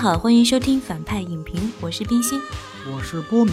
好，欢迎收听反派影评，我是冰心，我是波敏。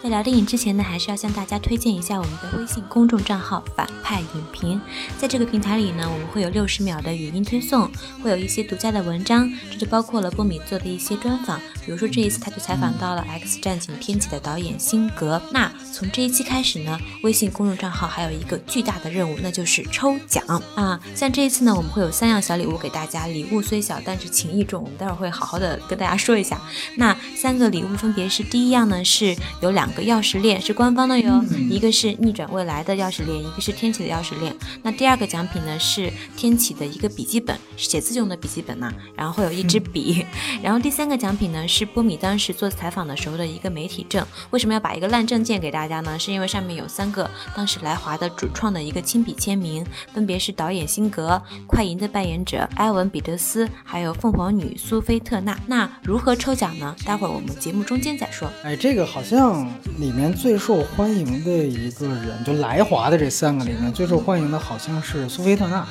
在聊电影之前呢，还是要向大家推荐一下我们的微信公众账号“反派影评”。在这个平台里呢，我们会有六十秒的语音推送，会有一些独家的文章，这就包括了波米做的一些专访。比如说这一次，他就采访到了《X 战警：天启》的导演辛格。那从这一期开始呢，微信公众账号还有一个巨大的任务，那就是抽奖啊！像这一次呢，我们会有三样小礼物给大家，礼物虽小，但是情意重。我们待会儿会好好的跟大家说一下。那三个礼物分别是：第一样呢，是有两。个钥匙链是官方的哟，一个是逆转未来的钥匙链，一个是天启的钥匙链。那第二个奖品呢是天启的一个笔记本，写字用的笔记本呢，然后会有一支笔。然后第三个奖品呢是波米当时做采访的时候的一个媒体证。为什么要把一个烂证件给大家呢？是因为上面有三个当时来华的主创的一个亲笔签名，分别是导演辛格、快银的扮演者埃文·彼得斯，还有凤凰女苏菲特纳。那如何抽奖呢？待会儿我们节目中间再说。哎，这个好像。里面最受欢迎的一个人，就来华的这三个里面最受欢迎的好像是苏菲特纳，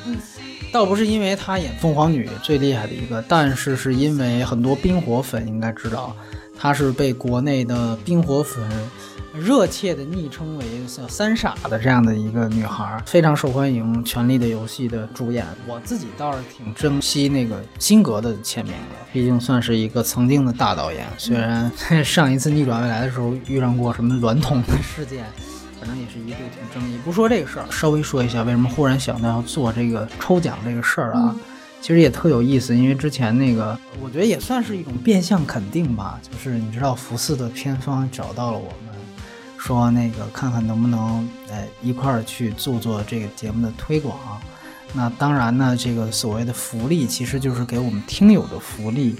倒不是因为她演凤凰女最厉害的一个，但是是因为很多冰火粉应该知道，她是被国内的冰火粉。热切的昵称为像三傻的这样的一个女孩，非常受欢迎。《权力的游戏》的主演，我自己倒是挺珍惜那个辛格的签名的，毕竟算是一个曾经的大导演。虽然上一次逆转未来的时候遇上过什么娈童的事件，反正也是一度挺争议。不说这个事儿，稍微说一下为什么忽然想到要做这个抽奖这个事儿啊？其实也特有意思，因为之前那个，我觉得也算是一种变相肯定吧。就是你知道，福斯的片方找到了我。说那个看看能不能呃一块儿去做做这个节目的推广，那当然呢，这个所谓的福利其实就是给我们听友的福利，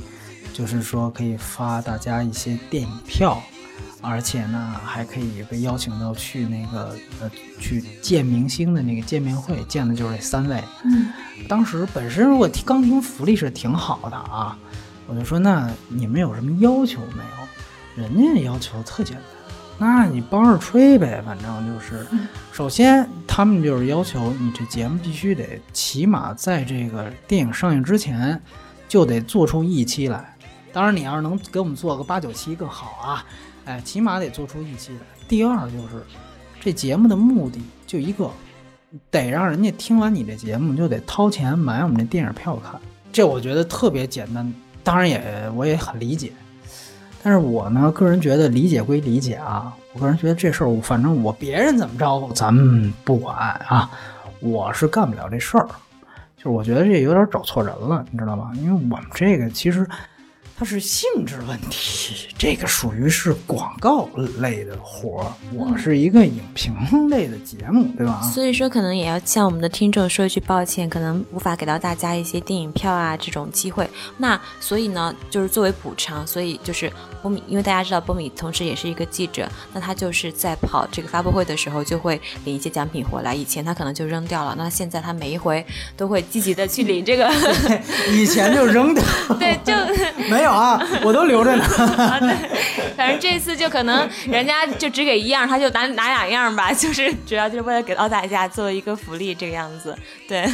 就是说可以发大家一些电影票，而且呢还可以被邀请到去那个呃去见明星的那个见面会，见的就是这三位。嗯，当时本身如果刚听福利是挺好的啊，我就说那你们有什么要求没有？人家要求特简单。那你帮着吹呗，反正就是，首先他们就是要求你这节目必须得起码在这个电影上映之前就得做出一期来。当然，你要是能给我们做个八九期更好啊，哎，起码得做出一期来。第二就是这节目的目的就一个，得让人家听完你这节目就得掏钱买我们这电影票看。这我觉得特别简单，当然也我也很理解。但是我呢，个人觉得理解归理解啊，我个人觉得这事儿，反正我别人怎么着，咱们不管啊，我是干不了这事儿，就是我觉得这有点找错人了，你知道吧？因为我们这个其实。它是性质问题，这个属于是广告类的活儿，我是一个影评类的节目，对吧？所以说，可能也要向我们的听众说一句抱歉，可能无法给到大家一些电影票啊这种机会。那所以呢，就是作为补偿，所以就是波米，因为大家知道波米同时也是一个记者，那他就是在跑这个发布会的时候就会领一些奖品回来。以前他可能就扔掉了，那现在他每一回都会积极的去领这个。以前就扔掉。对，就 没有。有啊，我都留着呢。对，反正这次就可能人家就只给一样，他就拿拿两样吧，就是主要就是为了给到大家做一个福利这个样子。对，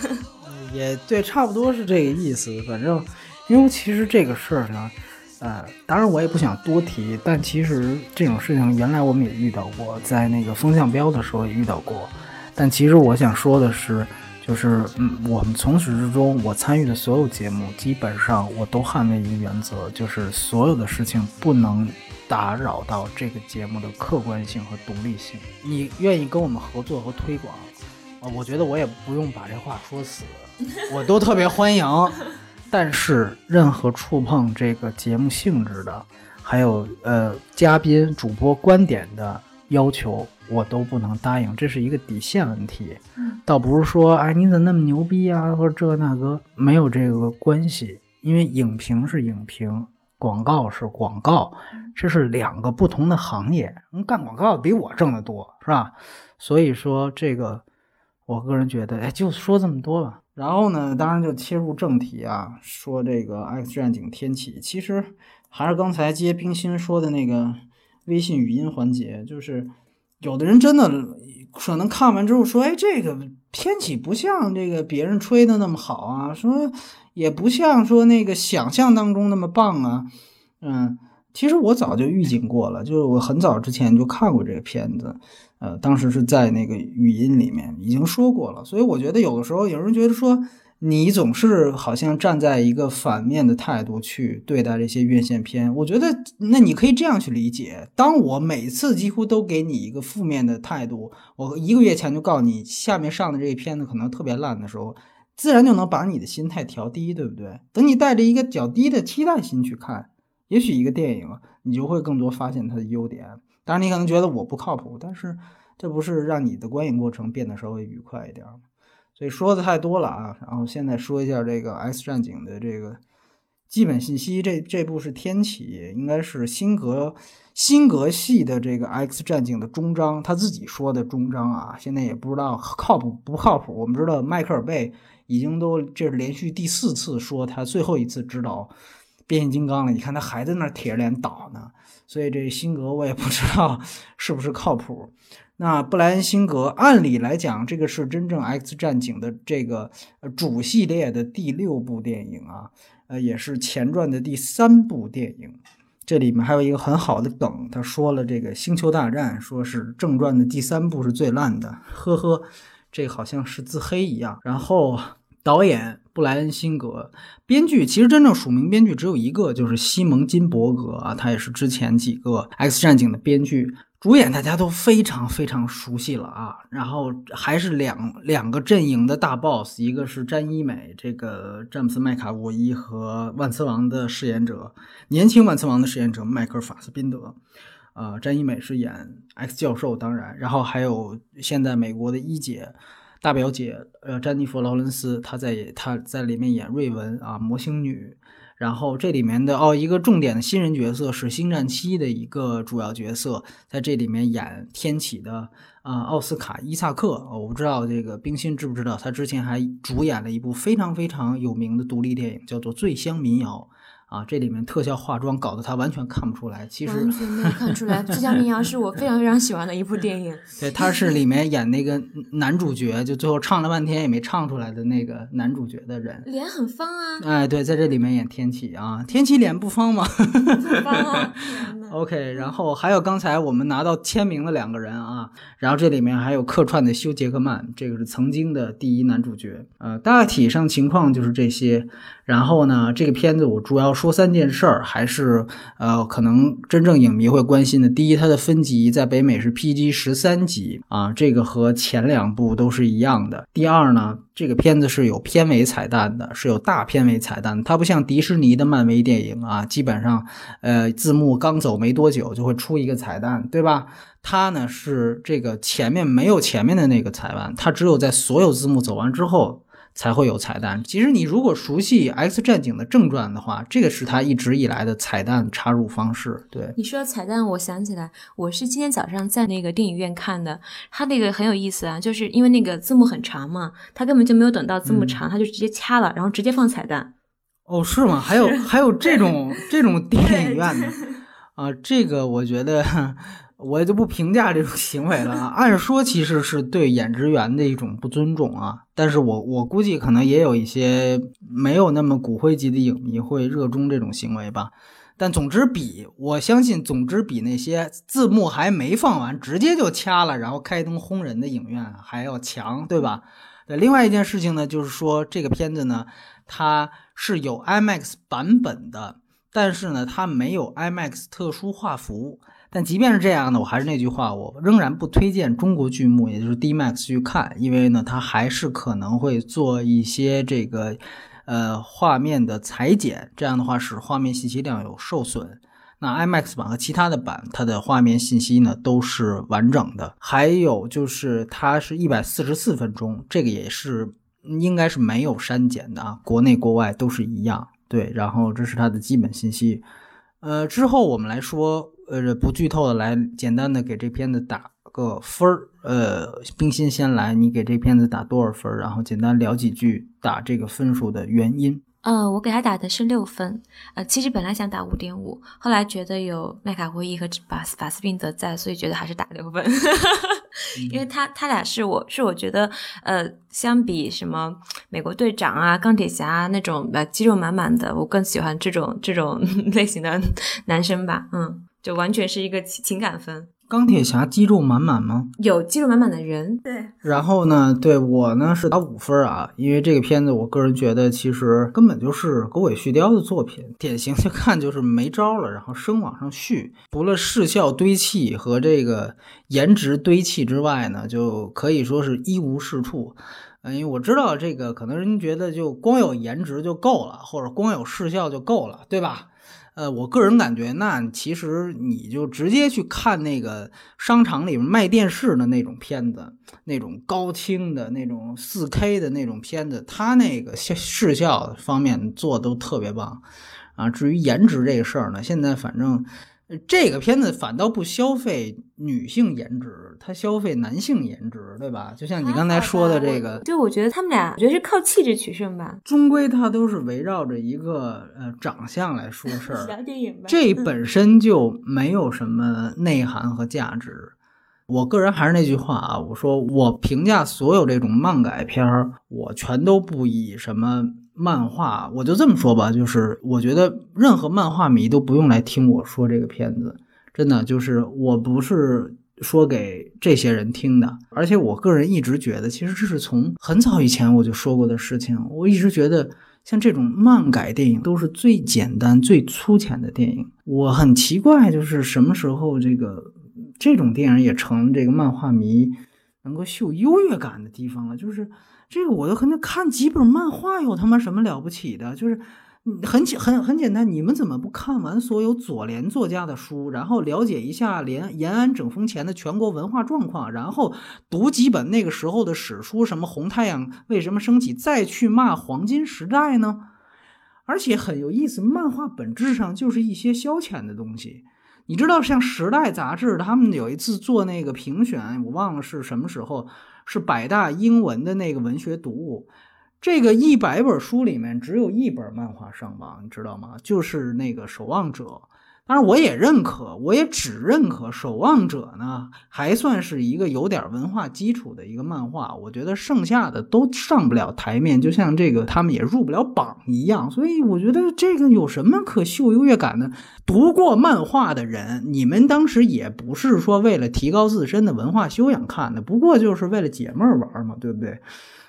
也对，差不多是这个意思。反正因为其实这个事儿呢，呃，当然我也不想多提，但其实这种事情原来我们也遇到过，在那个风向标的时候也遇到过。但其实我想说的是。就是，嗯，我们从始至终，我参与的所有节目，基本上我都捍卫一个原则，就是所有的事情不能打扰到这个节目的客观性和独立性。你愿意跟我们合作和推广，啊，我觉得我也不用把这话说死，我都特别欢迎。但是，任何触碰这个节目性质的，还有呃嘉宾主播观点的要求。我都不能答应，这是一个底线问题，倒不是说哎你怎么那么牛逼啊，或者这那个没有这个关系，因为影评是影评，广告是广告，这是两个不同的行业，干广告比我挣得多，是吧？所以说这个，我个人觉得，哎，就说这么多吧。然后呢，当然就切入正题啊，说这个《X 战警：天启》，其实还是刚才接冰心说的那个微信语音环节，就是。有的人真的可能看完之后说：“哎，这个天启不像这个别人吹的那么好啊。”说也不像说那个想象当中那么棒啊。嗯，其实我早就预警过了，就是我很早之前就看过这个片子，呃，当时是在那个语音里面已经说过了。所以我觉得有的时候有人觉得说。你总是好像站在一个反面的态度去对待这些院线片，我觉得那你可以这样去理解：当我每次几乎都给你一个负面的态度，我一个月前就告诉你下面上的这个片子可能特别烂的时候，自然就能把你的心态调低，对不对？等你带着一个较低的期待心去看，也许一个电影，你就会更多发现它的优点。当然，你可能觉得我不靠谱，但是这不是让你的观影过程变得稍微愉快一点吗？所以说的太多了啊，然后现在说一下这个《X 战警》的这个基本信息。这这部是天启，应该是辛格辛格系的这个《X 战警》的终章，他自己说的终章啊。现在也不知道靠谱不靠谱。我们知道迈克尔贝已经都这是连续第四次说他最后一次指导变形金刚了，你看他还在那铁着脸倒呢。所以这辛格我也不知道是不是靠谱。那布莱恩辛格，按理来讲，这个是真正 X 战警的这个主系列的第六部电影啊，呃，也是前传的第三部电影。这里面还有一个很好的梗，他说了这个星球大战，说是正传的第三部是最烂的，呵呵，这好像是自黑一样。然后导演布莱恩辛格，编剧其实真正署名编剧只有一个，就是西蒙金伯格啊，他也是之前几个 X 战警的编剧。主演大家都非常非常熟悉了啊，然后还是两两个阵营的大 boss，一个是詹一美，这个詹姆斯麦卡沃伊和万磁王的饰演者，年轻万磁王的饰演者迈克尔法斯宾德，啊，詹一美是演 X 教授，当然，然后还有现在美国的一姐大表姐，呃，詹妮弗劳伦斯，她在她在里面演瑞文啊，魔星女。然后这里面的哦，一个重点的新人角色是《星战七》的一个主要角色，在这里面演天启的啊，奥斯卡伊萨克。我不知道这个冰心知不知道，他之前还主演了一部非常非常有名的独立电影，叫做《醉乡民谣》。啊，这里面特效化妆搞得他完全看不出来，其实完全没有看出来。《醉乡民谣》是我非常非常喜欢的一部电影。对，他是里面演那个男主角，就最后唱了半天也没唱出来的那个男主角的人，脸很方啊。哎，对，在这里面演天启啊，天启脸不方吗？不方啊。OK，然后还有刚才我们拿到签名的两个人啊，然后这里面还有客串的休·杰克曼，这个是曾经的第一男主角。呃，大体上情况就是这些。然后呢，这个片子我主要说三件事儿，还是呃，可能真正影迷会关心的。第一，它的分级在北美是 PG 十三级啊，这个和前两部都是一样的。第二呢，这个片子是有片尾彩蛋的，是有大片尾彩蛋。它不像迪士尼的漫威电影啊，基本上呃字幕刚走没多久就会出一个彩蛋，对吧？它呢是这个前面没有前面的那个彩蛋，它只有在所有字幕走完之后。才会有彩蛋。其实你如果熟悉《X 战警》的正传的话，这个是他一直以来的彩蛋插入方式。对你说彩蛋，我想起来，我是今天早上在那个电影院看的，他那个很有意思啊，就是因为那个字幕很长嘛，他根本就没有等到字幕长，他就直接掐了，然后直接放彩蛋。哦，是吗？还有还有这种 这种电影院的啊？这个我觉得。我也就不评价这种行为了。按说其实是对演职员的一种不尊重啊，但是我我估计可能也有一些没有那么骨灰级的影迷会热衷这种行为吧。但总之比我相信，总之比那些字幕还没放完直接就掐了，然后开灯轰人的影院还要强，对吧？对，另外一件事情呢，就是说这个片子呢，它是有 IMAX 版本的，但是呢，它没有 IMAX 特殊画幅。但即便是这样呢，我还是那句话，我仍然不推荐中国剧目，也就是 D Max 去看，因为呢，它还是可能会做一些这个，呃，画面的裁剪，这样的话使画面信息量有受损。那 IMAX 版和其他的版，它的画面信息呢都是完整的。还有就是它是一百四十四分钟，这个也是应该是没有删减的啊，国内国外都是一样。对，然后这是它的基本信息。呃，之后我们来说。呃，不剧透的来简单的给这片子打个分儿。呃，冰心先来，你给这片子打多少分？然后简单聊几句打这个分数的原因。呃，我给他打的是六分。呃，其实本来想打五点五，后来觉得有麦卡霍伊和法法斯宾德在，所以觉得还是打六分。因为他他俩是我是我觉得呃，相比什么美国队长啊、钢铁侠啊那种呃肌肉满满的，我更喜欢这种这种 类型的男生吧。嗯，就完全是一个情情感分。钢铁侠肌肉满满吗？有肌肉满满的人，对。然后呢，对我呢是打五分啊，因为这个片子我个人觉得其实根本就是狗尾续貂的作品，典型就看就是没招了，然后生往上续。除了视效堆砌和这个颜值堆砌之外呢，就可以说是一无是处。嗯，因为我知道这个可能人觉得就光有颜值就够了，或者光有视效就够了，对吧？呃，我个人感觉，那其实你就直接去看那个商场里面卖电视的那种片子，那种高清的那种四 K 的那种片子，它那个视效方面做都特别棒啊。至于颜值这个事儿呢，现在反正。这个片子反倒不消费女性颜值，它消费男性颜值，对吧？就像你刚才说的这个，对，我觉得他们俩，我觉得是靠气质取胜吧。终归它都是围绕着一个呃长相来说事儿。小电影吧。这本身就没有什么内涵和价值。我个人还是那句话啊，我说我评价所有这种漫改片儿，我全都不以什么。漫画，我就这么说吧，就是我觉得任何漫画迷都不用来听我说这个片子，真的就是我不是说给这些人听的，而且我个人一直觉得，其实这是从很早以前我就说过的事情。我一直觉得，像这种漫改电影都是最简单、最粗浅的电影。我很奇怪，就是什么时候这个这种电影也成这个漫画迷能够秀优越感的地方了，就是。这个我都可能看几本漫画有他妈什么了不起的？就是很简很很简单，你们怎么不看完所有左联作家的书，然后了解一下连延安整风前的全国文化状况，然后读几本那个时候的史书，什么红太阳为什么升起，再去骂黄金时代呢？而且很有意思，漫画本质上就是一些消遣的东西。你知道，像《时代》杂志，他们有一次做那个评选，我忘了是什么时候。是百大英文的那个文学读物，这个一百本书里面只有一本漫画上榜，你知道吗？就是那个《守望者》。当然，我也认可，我也只认可《守望者》呢，还算是一个有点文化基础的一个漫画。我觉得剩下的都上不了台面，就像这个他们也入不了榜一样。所以我觉得这个有什么可秀优越感的？读过漫画的人，你们当时也不是说为了提高自身的文化修养看的，不过就是为了解闷玩嘛，对不对？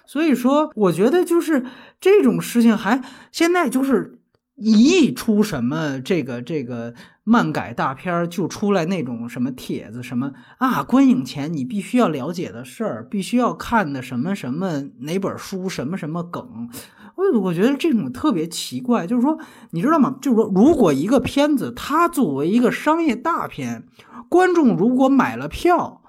所以说，我觉得就是这种事情还现在就是。一出什么这个这个漫改大片就出来那种什么帖子什么啊，观影前你必须要了解的事儿，必须要看的什么什么哪本书什么什么梗，我我觉得这种特别奇怪，就是说你知道吗？就是说如果一个片子它作为一个商业大片，观众如果买了票，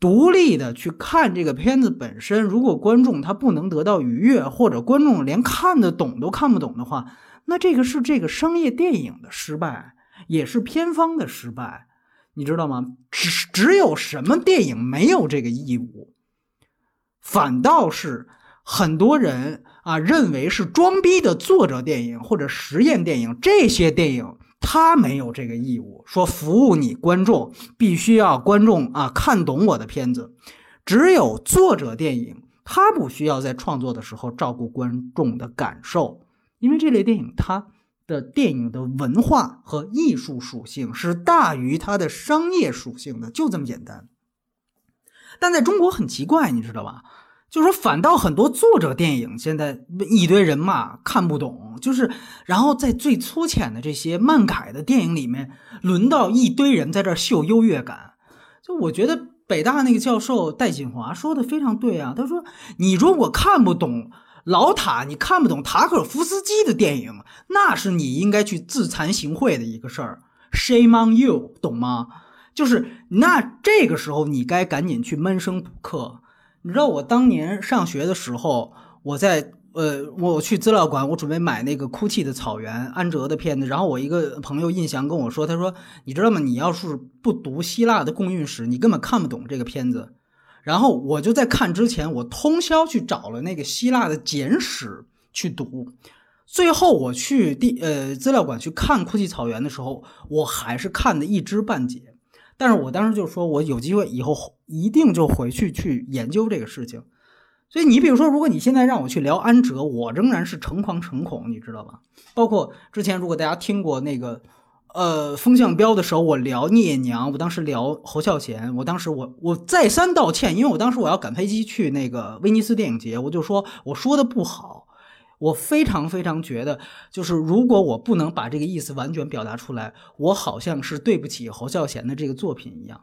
独立的去看这个片子本身，如果观众他不能得到愉悦，或者观众连看得懂都看不懂的话。那这个是这个商业电影的失败，也是片方的失败，你知道吗？只只有什么电影没有这个义务，反倒是很多人啊认为是装逼的作者电影或者实验电影，这些电影他没有这个义务，说服务你观众必须要观众啊看懂我的片子，只有作者电影，他不需要在创作的时候照顾观众的感受。因为这类电影，它的电影的文化和艺术属性是大于它的商业属性的，就这么简单。但在中国很奇怪，你知道吧？就是说，反倒很多作者电影现在一堆人骂看不懂，就是然后在最粗浅的这些漫改的电影里面，轮到一堆人在这秀优越感。就我觉得北大那个教授戴锦华说的非常对啊，他说：“你如果看不懂。”老塔，你看不懂塔可夫斯基的电影，那是你应该去自惭形秽的一个事儿。Shame on you，懂吗？就是那这个时候，你该赶紧去闷声补课。你知道我当年上学的时候，我在呃，我去资料馆，我准备买那个《哭泣的草原》安哲的片子。然后我一个朋友印象跟我说，他说：“你知道吗？你要是不读希腊的共运史，你根本看不懂这个片子。”然后我就在看之前，我通宵去找了那个希腊的简史去读，最后我去地呃资料馆去看哭泣草原的时候，我还是看的一知半解。但是我当时就说，我有机会以后一定就回去去研究这个事情。所以你比如说，如果你现在让我去聊安哲，我仍然是诚惶诚恐，你知道吧？包括之前如果大家听过那个。呃，风向标的时候，我聊聂娘，我当时聊侯孝贤，我当时我我再三道歉，因为我当时我要赶飞机去那个威尼斯电影节，我就说我说的不好，我非常非常觉得，就是如果我不能把这个意思完全表达出来，我好像是对不起侯孝贤的这个作品一样，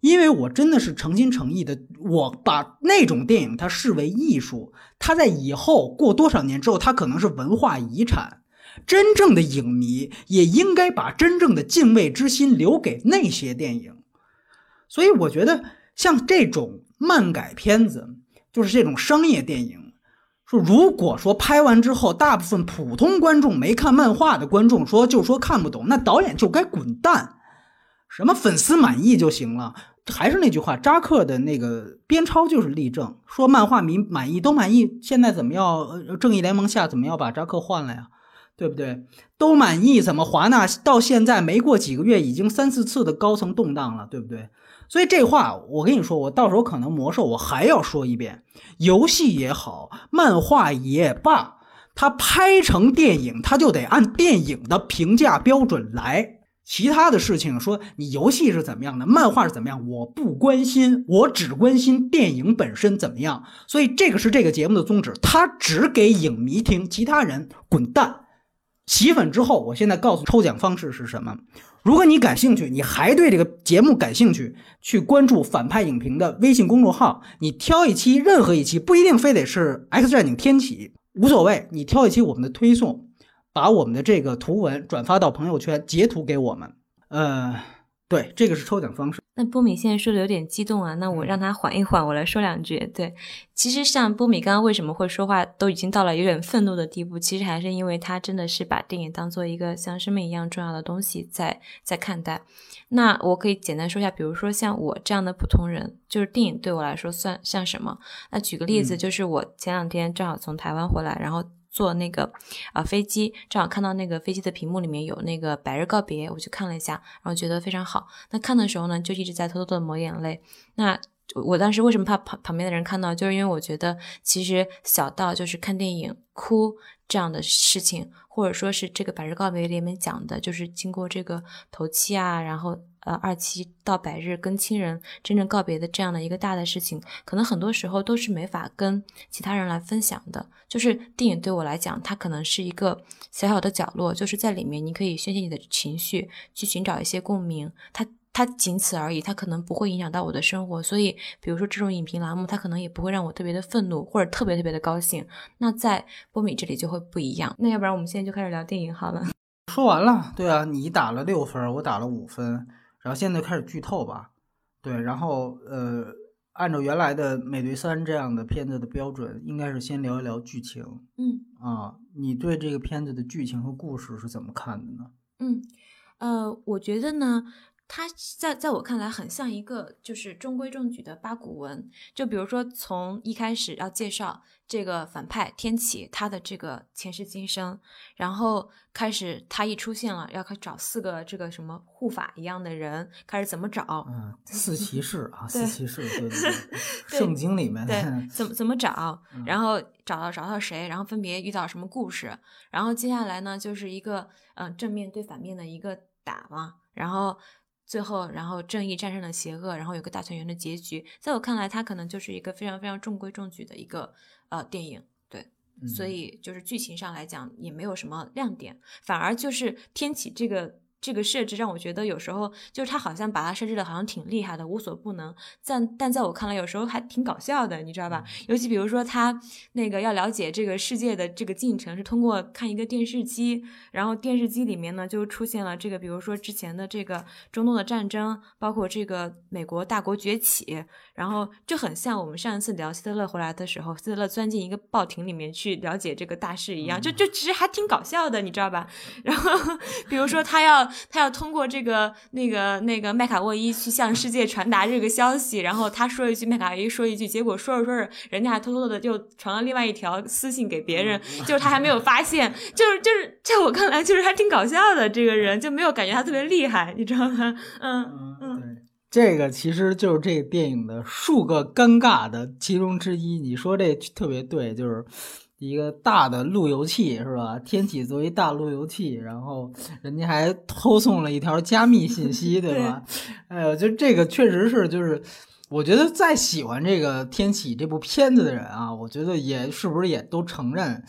因为我真的是诚心诚意的，我把那种电影它视为艺术，它在以后过多少年之后，它可能是文化遗产。真正的影迷也应该把真正的敬畏之心留给那些电影，所以我觉得像这种漫改片子，就是这种商业电影，说如果说拍完之后，大部分普通观众没看漫画的观众说就说看不懂，那导演就该滚蛋。什么粉丝满意就行了，还是那句话，扎克的那个编抄就是例证，说漫画迷满意都满意，现在怎么要正义联盟下怎么要把扎克换了呀？对不对？都满意，怎么华纳到现在没过几个月，已经三四次的高层动荡了，对不对？所以这话我跟你说，我到时候可能魔兽我还要说一遍，游戏也好，漫画也罢，它拍成电影，它就得按电影的评价标准来。其他的事情，说你游戏是怎么样的，漫画是怎么样，我不关心，我只关心电影本身怎么样。所以这个是这个节目的宗旨，它只给影迷听，其他人滚蛋。洗粉之后，我现在告诉抽奖方式是什么？如果你感兴趣，你还对这个节目感兴趣，去关注反派影评的微信公众号，你挑一期，任何一期，不一定非得是《X 战警：天启》，无所谓，你挑一期我们的推送，把我们的这个图文转发到朋友圈，截图给我们，呃。对，这个是抽奖方式。那波米现在说的有点激动啊，那我让他缓一缓，我来说两句。对，其实像波米刚刚为什么会说话，都已经到了有点愤怒的地步，其实还是因为他真的是把电影当做一个像生命一样重要的东西在在看待。那我可以简单说一下，比如说像我这样的普通人，就是电影对我来说算像什么？那举个例子，就是我前两天正好从台湾回来，然后。坐那个啊飞机，正好看到那个飞机的屏幕里面有那个《百日告别》，我去看了一下，然后觉得非常好。那看的时候呢，就一直在偷偷的抹眼泪。那我当时为什么怕旁旁边的人看到？就是因为我觉得其实小到就是看电影哭这样的事情，或者说是这个《百日告别》里面讲的，就是经过这个头七啊，然后。呃，二七到百日跟亲人真正告别的这样的一个大的事情，可能很多时候都是没法跟其他人来分享的。就是电影对我来讲，它可能是一个小小的角落，就是在里面你可以宣泄你的情绪，去寻找一些共鸣。它它仅此而已，它可能不会影响到我的生活。所以，比如说这种影评栏目，它可能也不会让我特别的愤怒或者特别特别的高兴。那在波米这里就会不一样。那要不然我们现在就开始聊电影好了。说完了，对啊，你打了六分，我打了五分。然后现在开始剧透吧，对，然后呃，按照原来的《美队三》这样的片子的标准，应该是先聊一聊剧情。嗯啊，你对这个片子的剧情和故事是怎么看的呢？嗯，呃，我觉得呢。它在在我看来很像一个就是中规中矩的八股文，就比如说从一开始要介绍这个反派天启他的这个前世今生，然后开始他一出现了，要开始找四个这个什么护法一样的人，开始怎么找？嗯，四 骑士啊，四骑士，对对 对，圣经里面对 怎么怎么找，然后找到找到谁，然后分别遇到什么故事，然后接下来呢就是一个嗯正面对反面的一个打嘛，然后。最后，然后正义战胜了邪恶，然后有个大团圆的结局。在我看来，它可能就是一个非常非常中规中矩的一个呃电影，对，所以就是剧情上来讲也没有什么亮点，反而就是天启这个。这个设置让我觉得有时候就是他好像把它设置的好像挺厉害的，无所不能。但但在我看来，有时候还挺搞笑的，你知道吧？尤其比如说他那个要了解这个世界的这个进程，是通过看一个电视机，然后电视机里面呢就出现了这个，比如说之前的这个中东的战争，包括这个美国大国崛起，然后就很像我们上一次聊希特勒回来的时候，希特勒钻进一个报亭里面去了解这个大事一样，就就其实还挺搞笑的，你知道吧？然后比如说他要。他要通过这个那个那个麦卡沃伊去向世界传达这个消息，然后他说一句，麦卡沃伊说一句，结果说着说着，人家还偷偷的就传了另外一条私信给别人，就是他还没有发现，就是就是在我看来，就是还挺搞笑的，这个人就没有感觉他特别厉害，你知道吗？嗯嗯，这个其实就是这个电影的数个尴尬的其中之一。你说这特别对，就是一个大的路由器是吧？天启作为大路由器，然后人家还偷送了一条加密信息，对吧？哎呦，就这个确实是，就是我觉得再喜欢这个天启这部片子的人啊，我觉得也是不是也都承认，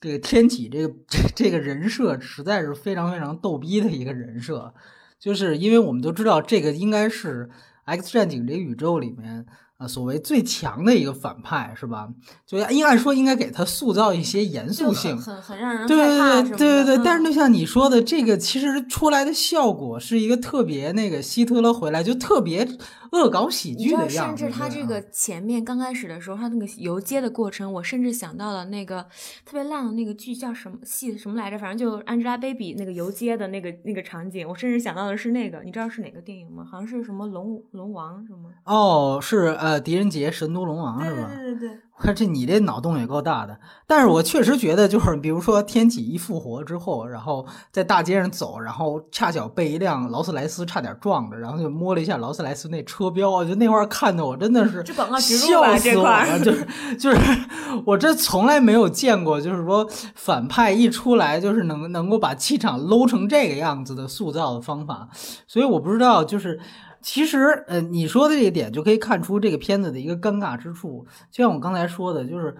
这个天启这个这这个人设实在是非常非常逗逼的一个人设。就是因为我们都知道，这个应该是《X 战警》这个宇宙里面。啊，所谓最强的一个反派是吧？就应按说应该给他塑造一些严肃性，很很让人对对对对对对。但是就像你说的，这个其实出来的效果是一个特别那个希特勒回来就特别恶搞喜剧的样子。甚至他这个前面刚开始的时候，他那个游街的过程，我甚至想到了那个特别烂的那个剧叫什么戏什么来着？反正就 Angelababy 那个游街的那个那个场景，我甚至想到的是那个，你知道是哪个电影吗？好像是什么龙龙王什么？哦，是呃。狄仁杰、神都龙王是吧？对对对，我看这你这脑洞也够大的。但是我确实觉得，就是比如说天启一复活之后，然后在大街上走，然后恰巧被一辆劳斯莱斯差点撞着，然后就摸了一下劳斯莱斯那车标，我觉得那块看的我真的是笑死我了。就是就是，我这从来没有见过，就是说反派一出来就是能能够把气场搂成这个样子的塑造的方法，所以我不知道就是。其实，呃，你说的这个点就可以看出这个片子的一个尴尬之处。就像我刚才说的，就是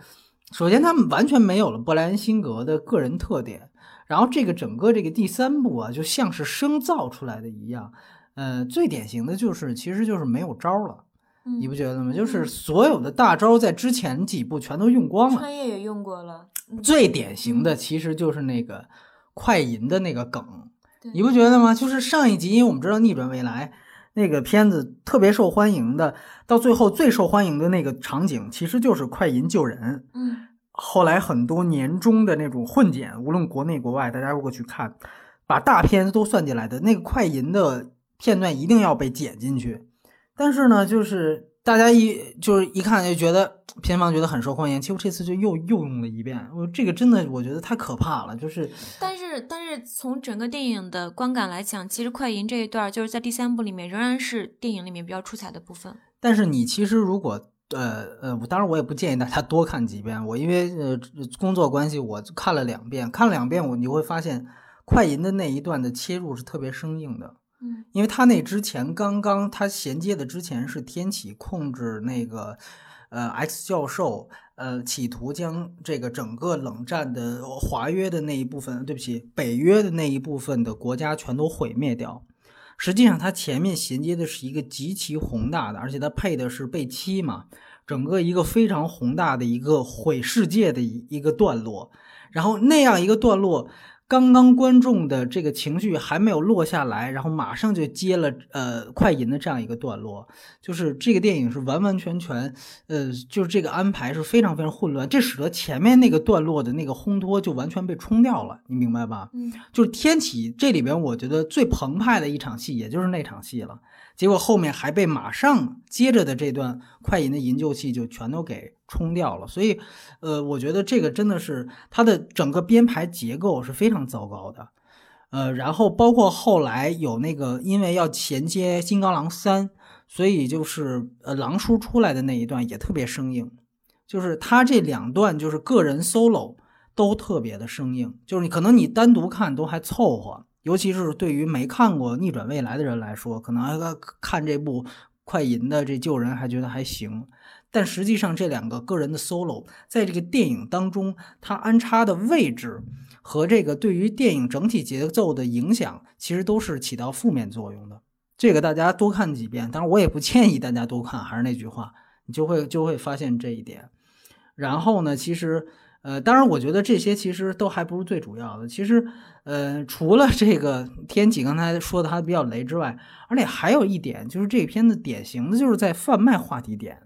首先他们完全没有了布莱恩辛格的个人特点，然后这个整个这个第三部啊，就像是生造出来的一样。呃，最典型的就是，其实就是没有招了，你不觉得吗？就是所有的大招在之前几部全都用光了，穿越也用过了。最典型的其实就是那个快银的那个梗，你不觉得吗？就是上一集，因为我们知道逆转未来。那个片子特别受欢迎的，到最后最受欢迎的那个场景，其实就是快银救人。嗯，后来很多年终的那种混剪，无论国内国外，大家如果去看，把大片子都算进来的那个快银的片段，一定要被剪进去。但是呢，就是大家一就是一看就觉得。片方觉得很受欢迎，结果这次就又又用了一遍。我这个真的我觉得太可怕了，就是。但是但是从整个电影的观感来讲，其实快银这一段就是在第三部里面仍然是电影里面比较出彩的部分。但是你其实如果呃呃，当然我也不建议大家多看几遍。我因为呃工作关系，我看了两遍，看了两遍，我你会发现快银的那一段的切入是特别生硬的。嗯，因为他那之前刚刚他衔接的之前是天启控制那个。呃，X 教授呃，企图将这个整个冷战的华约的那一部分，对不起，北约的那一部分的国家全都毁灭掉。实际上，它前面衔接的是一个极其宏大的，而且它配的是贝七嘛，整个一个非常宏大的一个毁世界的一一个段落。然后那样一个段落。刚刚观众的这个情绪还没有落下来，然后马上就接了呃快银的这样一个段落，就是这个电影是完完全全，呃，就是这个安排是非常非常混乱，这使得前面那个段落的那个烘托就完全被冲掉了，你明白吧？嗯，就是天启这里边我觉得最澎湃的一场戏，也就是那场戏了。结果后面还被马上接着的这段快银的营救戏就全都给冲掉了，所以，呃，我觉得这个真的是它的整个编排结构是非常糟糕的，呃，然后包括后来有那个因为要衔接金刚狼三，所以就是呃狼叔出来的那一段也特别生硬，就是他这两段就是个人 solo 都特别的生硬，就是你可能你单独看都还凑合。尤其是对于没看过《逆转未来》的人来说，可能看这部快银的这救人还觉得还行，但实际上这两个个人的 solo 在这个电影当中，它安插的位置和这个对于电影整体节奏的影响，其实都是起到负面作用的。这个大家多看几遍，当然我也不建议大家多看，还是那句话，你就会就会发现这一点。然后呢，其实。呃，当然，我觉得这些其实都还不是最主要的。其实，呃，除了这个天启刚才说的他比较雷之外，而且还有一点就是这片子典型的就是在贩卖话题点。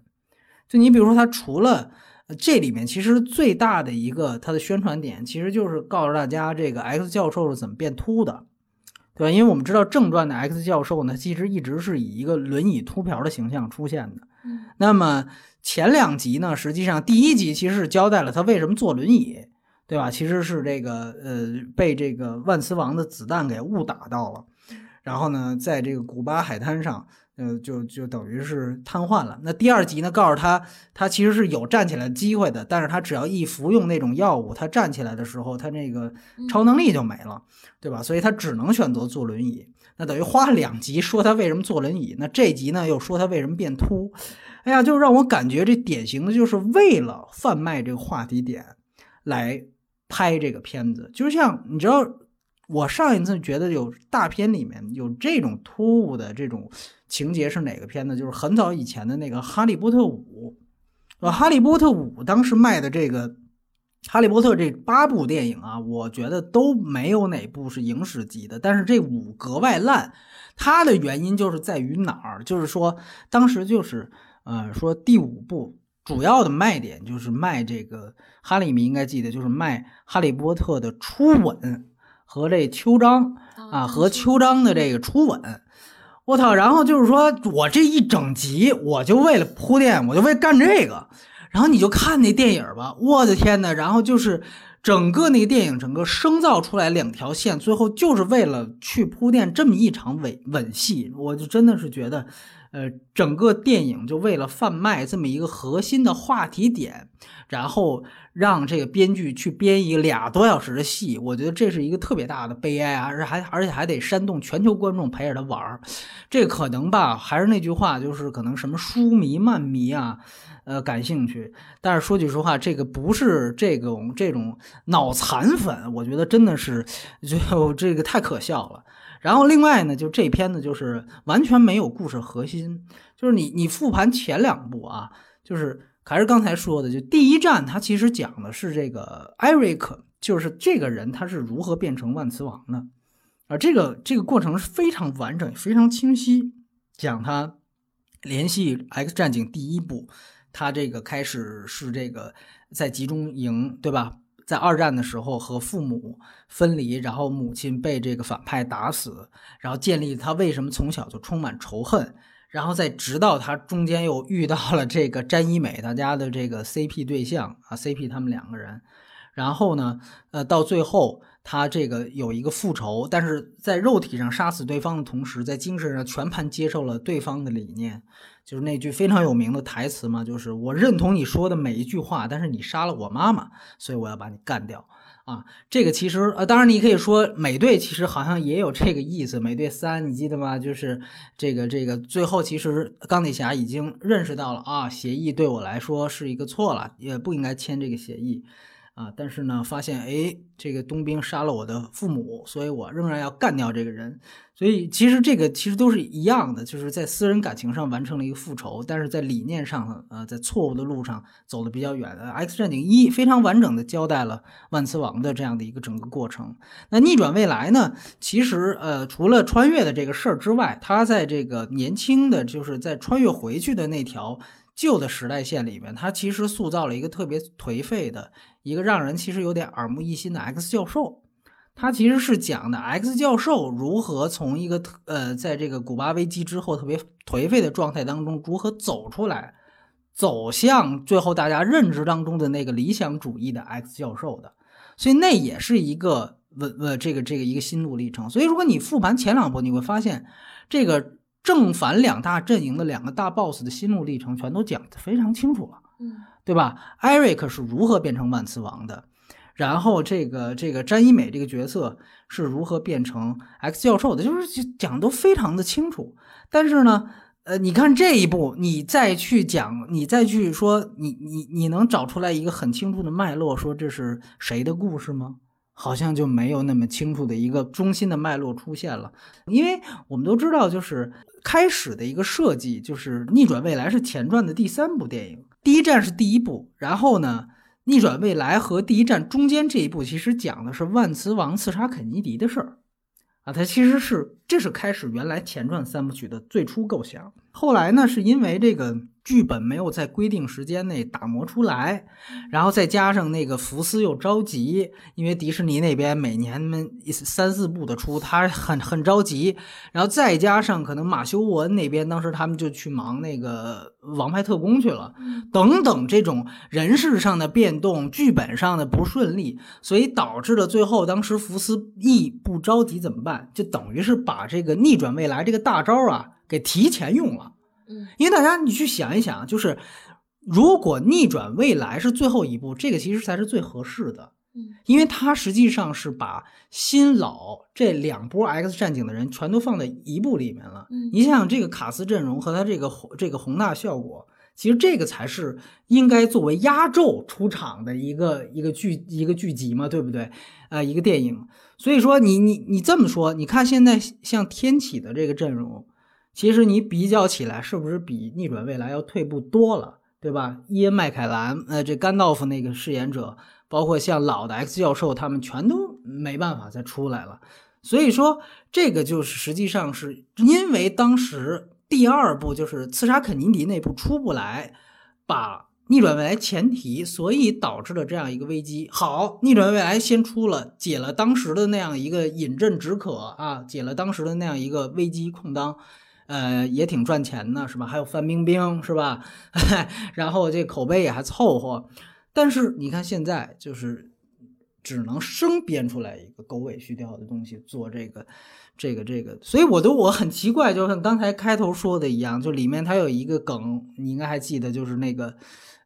就你比如说，它除了这里面其实最大的一个它的宣传点，其实就是告诉大家这个 X 教授是怎么变秃的，对吧？因为我们知道正传的 X 教授呢，其实一直是以一个轮椅秃瓢的形象出现的。嗯，那么。前两集呢，实际上第一集其实是交代了他为什么坐轮椅，对吧？其实是这个呃被这个万磁王的子弹给误打到了，然后呢，在这个古巴海滩上呃，就就等于是瘫痪了。那第二集呢，告诉他他其实是有站起来的机会的，但是他只要一服用那种药物，他站起来的时候，他那个超能力就没了，对吧？所以他只能选择坐轮椅。那等于花两集说他为什么坐轮椅，那这集呢又说他为什么变秃。哎呀，就让我感觉这典型的就是为了贩卖这个话题点来拍这个片子，就像你知道。我上一次觉得有大片里面有这种突兀的这种情节是哪个片子？就是很早以前的那个《哈利波特五》。呃，《哈利波特五》当时卖的这个《哈利波特》这八部电影啊，我觉得都没有哪部是影史级的。但是这五格外烂，它的原因就是在于哪儿？就是说当时就是呃说第五部主要的卖点就是卖这个哈利你应该记得就是卖《哈利波特》的初吻。和这秋章啊，和秋章的这个初吻，我操！然后就是说我这一整集，我就为了铺垫，我就为干这个。然后你就看那电影吧，我的天呐，然后就是整个那个电影，整个生造出来两条线，最后就是为了去铺垫这么一场吻吻戏。我就真的是觉得，呃，整个电影就为了贩卖这么一个核心的话题点，然后。让这个编剧去编一个俩多小时的戏，我觉得这是一个特别大的悲哀啊！而且还而且还得煽动全球观众陪着他玩儿，这可能吧？还是那句话，就是可能什么书迷漫迷啊，呃，感兴趣。但是说句实话，这个不是这种这种脑残粉，我觉得真的是就这个太可笑了。然后另外呢，就这篇呢就是完全没有故事核心，就是你你复盘前两部啊，就是。还是刚才说的，就第一站，它其实讲的是这个艾瑞克，就是这个人他是如何变成万磁王的，啊这个这个过程是非常完整、非常清晰，讲他联系《X 战警》第一部，他这个开始是这个在集中营，对吧？在二战的时候和父母分离，然后母亲被这个反派打死，然后建立他为什么从小就充满仇恨。然后再直到他中间又遇到了这个詹一美，他家的这个 CP 对象啊，CP 他们两个人，然后呢，呃，到最后他这个有一个复仇，但是在肉体上杀死对方的同时，在精神上全盘接受了对方的理念，就是那句非常有名的台词嘛，就是我认同你说的每一句话，但是你杀了我妈妈，所以我要把你干掉。啊，这个其实呃，当然你可以说美队其实好像也有这个意思。美队三，你记得吗？就是这个这个最后其实钢铁侠已经认识到了啊，协议对我来说是一个错了，也不应该签这个协议。啊，但是呢，发现哎，这个冬兵杀了我的父母，所以我仍然要干掉这个人。所以其实这个其实都是一样的，就是在私人感情上完成了一个复仇，但是在理念上，呃，在错误的路上走的比较远。X 战警一非常完整的交代了万磁王的这样的一个整个过程。那逆转未来呢？其实呃，除了穿越的这个事儿之外，他在这个年轻的，就是在穿越回去的那条旧的时代线里面，他其实塑造了一个特别颓废的。一个让人其实有点耳目一新的 X 教授，他其实是讲的 X 教授如何从一个呃，在这个古巴危机之后特别颓废的状态当中如何走出来，走向最后大家认知当中的那个理想主义的 X 教授的，所以那也是一个文呃这个这个一个心路历程。所以如果你复盘前两部，你会发现这个正反两大阵营的两个大 boss 的心路历程全都讲得非常清楚了。嗯。对吧？艾瑞克是如何变成万磁王的？然后这个这个詹一美这个角色是如何变成 X 教授的？就是讲都非常的清楚。但是呢，呃，你看这一步，你再去讲，你再去说，你你你能找出来一个很清楚的脉络，说这是谁的故事吗？好像就没有那么清楚的一个中心的脉络出现了。因为我们都知道，就是开始的一个设计，就是逆转未来是前传的第三部电影。第一站是第一部，然后呢，逆转未来和第一站中间这一部其实讲的是万磁王刺杀肯尼迪的事儿，啊，它其实是这是开始原来前传三部曲的最初构想，后来呢是因为这个。剧本没有在规定时间内打磨出来，然后再加上那个福斯又着急，因为迪士尼那边每年们三四部的出，他很很着急，然后再加上可能马修·沃恩那边当时他们就去忙那个《王牌特工》去了，等等这种人事上的变动、剧本上的不顺利，所以导致了最后当时福斯一不着急怎么办？就等于是把把这个逆转未来这个大招啊给提前用了。嗯，因为大家你去想一想，就是如果逆转未来是最后一步，这个其实才是最合适的。嗯，因为它实际上是把新老这两波 X 战警的人全都放在一部里面了。嗯你想想这个卡斯阵容和他这个这个宏大效果，其实这个才是应该作为压轴出场的一个一个剧一个剧集嘛，对不对？呃，一个电影。所以说你你你这么说，你看现在像天启的这个阵容，其实你比较起来，是不是比逆转未来要退步多了，对吧？伊恩麦凯兰，呃，这甘道夫那个饰演者。包括像老的 X 教授，他们全都没办法再出来了。所以说，这个就是实际上是因为当时第二部就是刺杀肯尼迪那部出不来，把逆转未来前提，所以导致了这样一个危机。好，逆转未来先出了，解了当时的那样一个饮鸩止渴啊，解了当时的那样一个危机空当，呃，也挺赚钱的，是吧？还有范冰冰，是吧？然后这口碑也还凑合。但是你看现在就是只能生编出来一个狗尾续貂的东西做这个这个这个，所以我都我很奇怪，就像刚才开头说的一样，就里面它有一个梗，你应该还记得，就是那个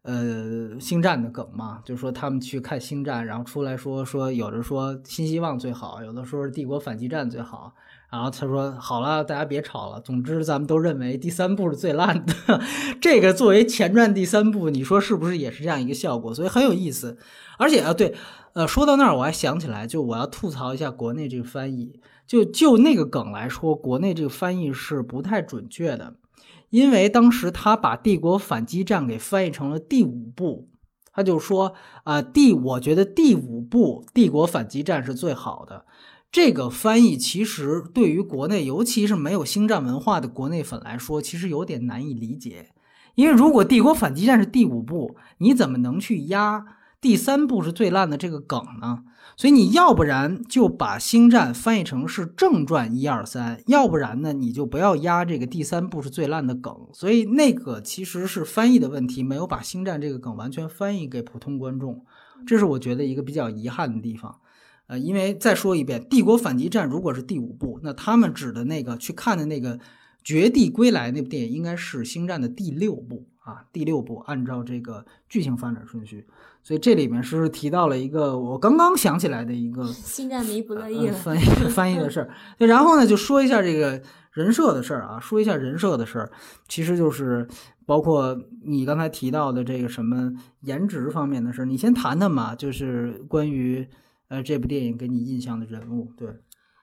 呃星战的梗嘛，就是说他们去看星战，然后出来说说有的说新希望最好，有的说是帝国反击战最好。然后他说：“好了，大家别吵了。总之，咱们都认为第三部是最烂的。这个作为前传第三部，你说是不是也是这样一个效果？所以很有意思。而且啊，对，呃，说到那儿，我还想起来，就我要吐槽一下国内这个翻译。就就那个梗来说，国内这个翻译是不太准确的，因为当时他把帝国反击战给翻译成了第五部，他就说啊，第我觉得第五部帝国反击战是最好的。”这个翻译其实对于国内，尤其是没有星战文化的国内粉来说，其实有点难以理解。因为如果《帝国反击战》是第五部，你怎么能去压第三部是最烂的这个梗呢？所以你要不然就把星战翻译成是正传一二三，要不然呢你就不要压这个第三部是最烂的梗。所以那个其实是翻译的问题，没有把星战这个梗完全翻译给普通观众，这是我觉得一个比较遗憾的地方。呃，因为再说一遍，《帝国反击战》如果是第五部，那他们指的那个去看的那个《绝地归来》那部电影，应该是《星战》的第六部啊，第六部按照这个剧情发展顺序。所以这里面是提到了一个我刚刚想起来的一个 《星战》迷不乐意了翻译 翻译的事儿。对，然后呢，就说一下这个人设的事儿啊，说一下人设的事儿，其实就是包括你刚才提到的这个什么颜值方面的事儿，你先谈谈嘛，就是关于。呃，这部电影给你印象的人物，对，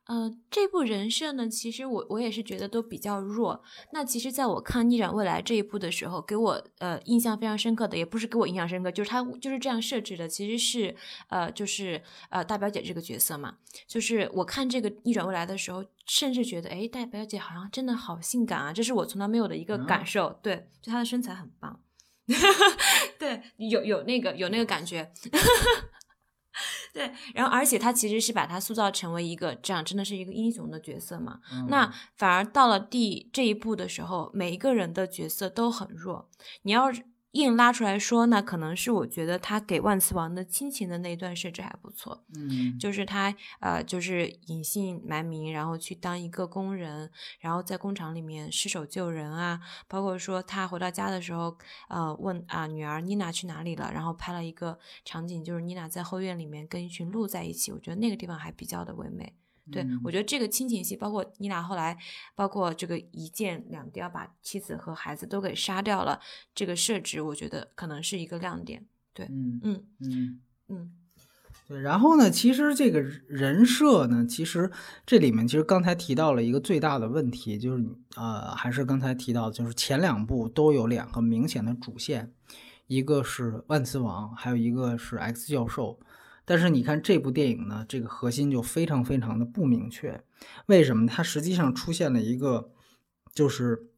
呃，这部人设呢，其实我我也是觉得都比较弱。那其实，在我看《逆转未来》这一部的时候，给我呃印象非常深刻的，也不是给我印象深刻，就是他就是这样设置的，其实是呃，就是呃大表姐这个角色嘛。就是我看这个《逆转未来》的时候，甚至觉得，哎，大表姐好像真的好性感啊，这是我从来没有的一个感受。对，就她的身材很棒，对，有有那个有那个感觉。对，然后而且他其实是把他塑造成为一个这样，真的是一个英雄的角色嘛。那反而到了第这一步的时候，每一个人的角色都很弱。你要硬拉出来说，那可能是我觉得他给万磁王的亲情的那一段设置还不错。嗯，就是他呃，就是隐姓埋名，然后去当一个工人，然后在工厂里面失手救人啊。包括说他回到家的时候，呃，问啊女儿妮娜去哪里了，然后拍了一个场景，就是妮娜在后院里面跟一群鹿在一起。我觉得那个地方还比较的唯美。对，我觉得这个亲情戏，包括妮娜后来，包括这个一箭两雕把妻子和孩子都给杀掉了，这个设置，我觉得可能是一个亮点。对，嗯嗯嗯嗯，对。然后呢，其实这个人设呢，其实这里面其实刚才提到了一个最大的问题，就是呃，还是刚才提到，就是前两部都有两个明显的主线，一个是万磁王，还有一个是 X 教授。但是你看这部电影呢，这个核心就非常非常的不明确。为什么？它实际上出现了一个，就是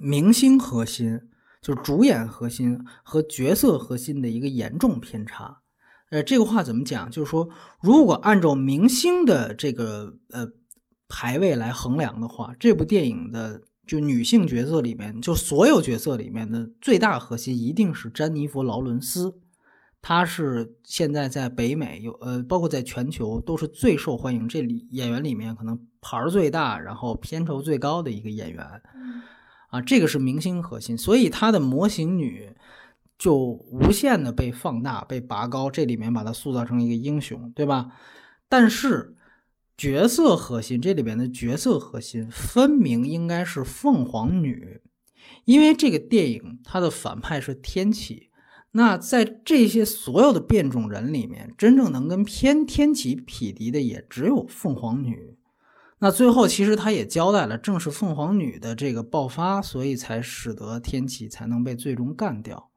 明星核心，就是主演核心和角色核心的一个严重偏差。呃，这个话怎么讲？就是说，如果按照明星的这个呃排位来衡量的话，这部电影的就女性角色里面，就所有角色里面的最大核心一定是詹妮弗·劳伦斯。他是现在在北美有呃，包括在全球都是最受欢迎，这里演员里面可能牌儿最大，然后片酬最高的一个演员。啊，这个是明星核心，所以他的模型女就无限的被放大、被拔高，这里面把她塑造成一个英雄，对吧？但是角色核心这里边的角色核心分明应该是凤凰女，因为这个电影它的反派是天启。那在这些所有的变种人里面，真正能跟偏天启匹敌的也只有凤凰女。那最后其实他也交代了，正是凤凰女的这个爆发，所以才使得天启才能被最终干掉。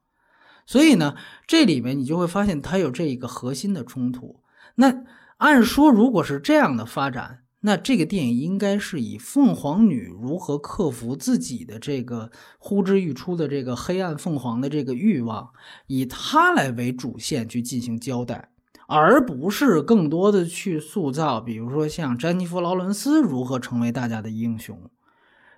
所以呢，这里面你就会发现它有这一个核心的冲突。那按说，如果是这样的发展，那这个电影应该是以凤凰女如何克服自己的这个呼之欲出的这个黑暗凤凰的这个欲望，以她来为主线去进行交代，而不是更多的去塑造，比如说像詹妮弗·劳伦斯如何成为大家的英雄。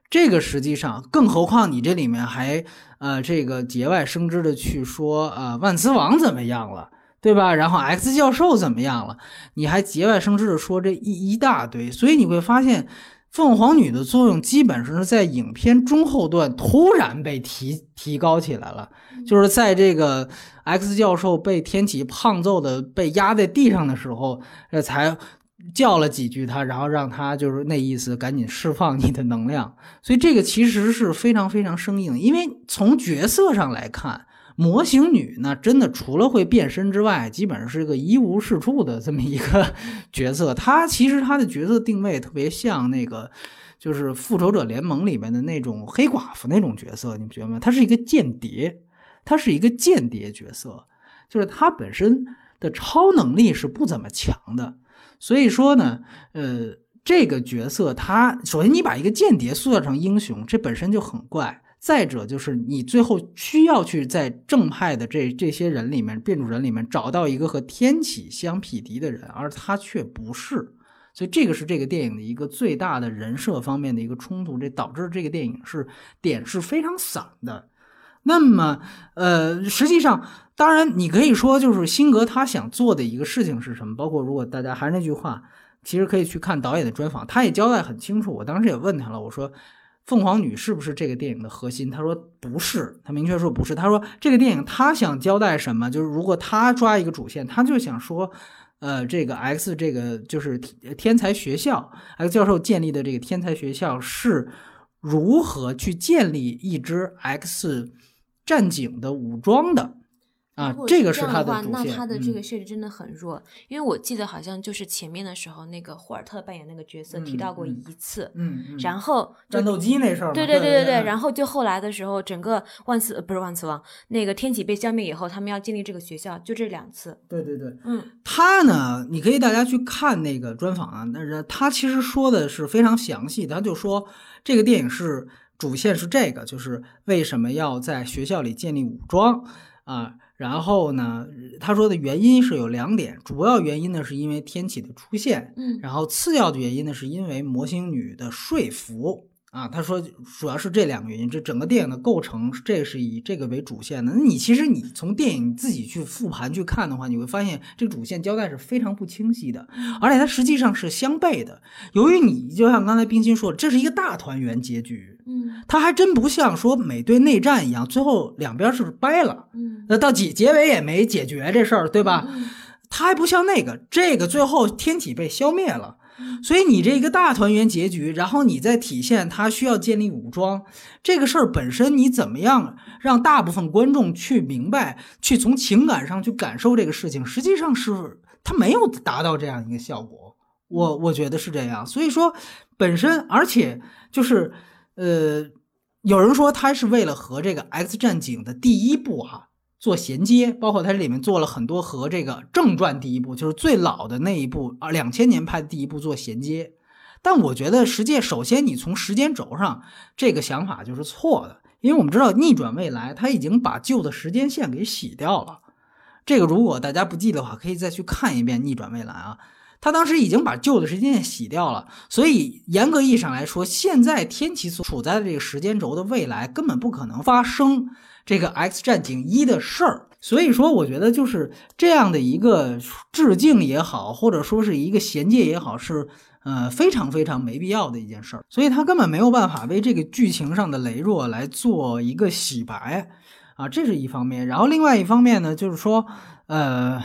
这个实际上，更何况你这里面还呃这个节外生枝的去说啊万磁王怎么样了。对吧？然后 X 教授怎么样了？你还节外生枝的说这一一大堆，所以你会发现，凤凰女的作用基本上是在影片中后段突然被提提高起来了，就是在这个 X 教授被天启胖揍的被压在地上的时候，这才叫了几句他，然后让他就是那意思，赶紧释放你的能量。所以这个其实是非常非常生硬，因为从角色上来看。模型女呢，真的除了会变身之外，基本上是一个一无是处的这么一个角色。她其实她的角色定位特别像那个，就是复仇者联盟里面的那种黑寡妇那种角色，你不觉得吗？她是一个间谍，她是一个间谍角色，就是她本身的超能力是不怎么强的。所以说呢，呃，这个角色她首先你把一个间谍塑造成英雄，这本身就很怪。再者就是你最后需要去在正派的这这些人里面，变种人里面找到一个和天启相匹敌的人，而他却不是，所以这个是这个电影的一个最大的人设方面的一个冲突，这导致这个电影是点是非常散的。那么，呃，实际上，当然你可以说，就是辛格他想做的一个事情是什么？包括如果大家还是那句话，其实可以去看导演的专访，他也交代很清楚。我当时也问他了，我说。凤凰女是不是这个电影的核心？他说不是，他明确说不是。他说这个电影他想交代什么？就是如果他抓一个主线，他就想说，呃，这个 X 这个就是天才学校，X 教授建立的这个天才学校是如何去建立一支 X 战警的武装的。啊，这个是他的。那他的这个设置真的很弱，因为我记得好像就是前面的时候，那个霍尔特扮演那个角色提到过一次，嗯，然后战斗机那事儿，对对对对对，然后就后来的时候，整个万磁不是万磁王，那个天启被消灭以后，他们要建立这个学校，就这两次。对对对，嗯，他呢，你可以大家去看那个专访啊，但是他其实说的是非常详细，他就说这个电影是主线是这个，就是为什么要在学校里建立武装啊。然后呢，他说的原因是有两点，主要原因呢是因为天启的出现，嗯，然后次要的原因呢是因为魔星女的说服啊，他说主要是这两个原因，这整个电影的构成，这是以这个为主线的。那你其实你从电影自己去复盘去看的话，你会发现这个主线交代是非常不清晰的，而且它实际上是相悖的。由于你就像刚才冰心说，这是一个大团圆结局。嗯，它还真不像说美队内战一样，最后两边是掰了，嗯，那到结结尾也没解决这事儿，对吧？它还不像那个，这个最后天启被消灭了，所以你这一个大团圆结局，然后你再体现他需要建立武装这个事儿本身，你怎么样让大部分观众去明白，去从情感上去感受这个事情，实际上是他没有达到这样一个效果，我我觉得是这样，所以说本身而且就是。呃，有人说他是为了和这个《X 战警》的第一部哈做衔接，包括它这里面做了很多和这个正传第一部，就是最老的那一部啊，两千年拍的第一部做衔接。但我觉得，实际首先你从时间轴上这个想法就是错的，因为我们知道逆转未来，他已经把旧的时间线给洗掉了。这个如果大家不记得话，可以再去看一遍《逆转未来》啊。他当时已经把旧的时间线洗掉了，所以严格意义上来说，现在天启所处在的这个时间轴的未来根本不可能发生这个 X 战警一的事儿。所以说，我觉得就是这样的一个致敬也好，或者说是一个衔接也好，是呃非常非常没必要的一件事儿。所以他根本没有办法为这个剧情上的羸弱来做一个洗白啊，这是一方面。然后另外一方面呢，就是说，呃，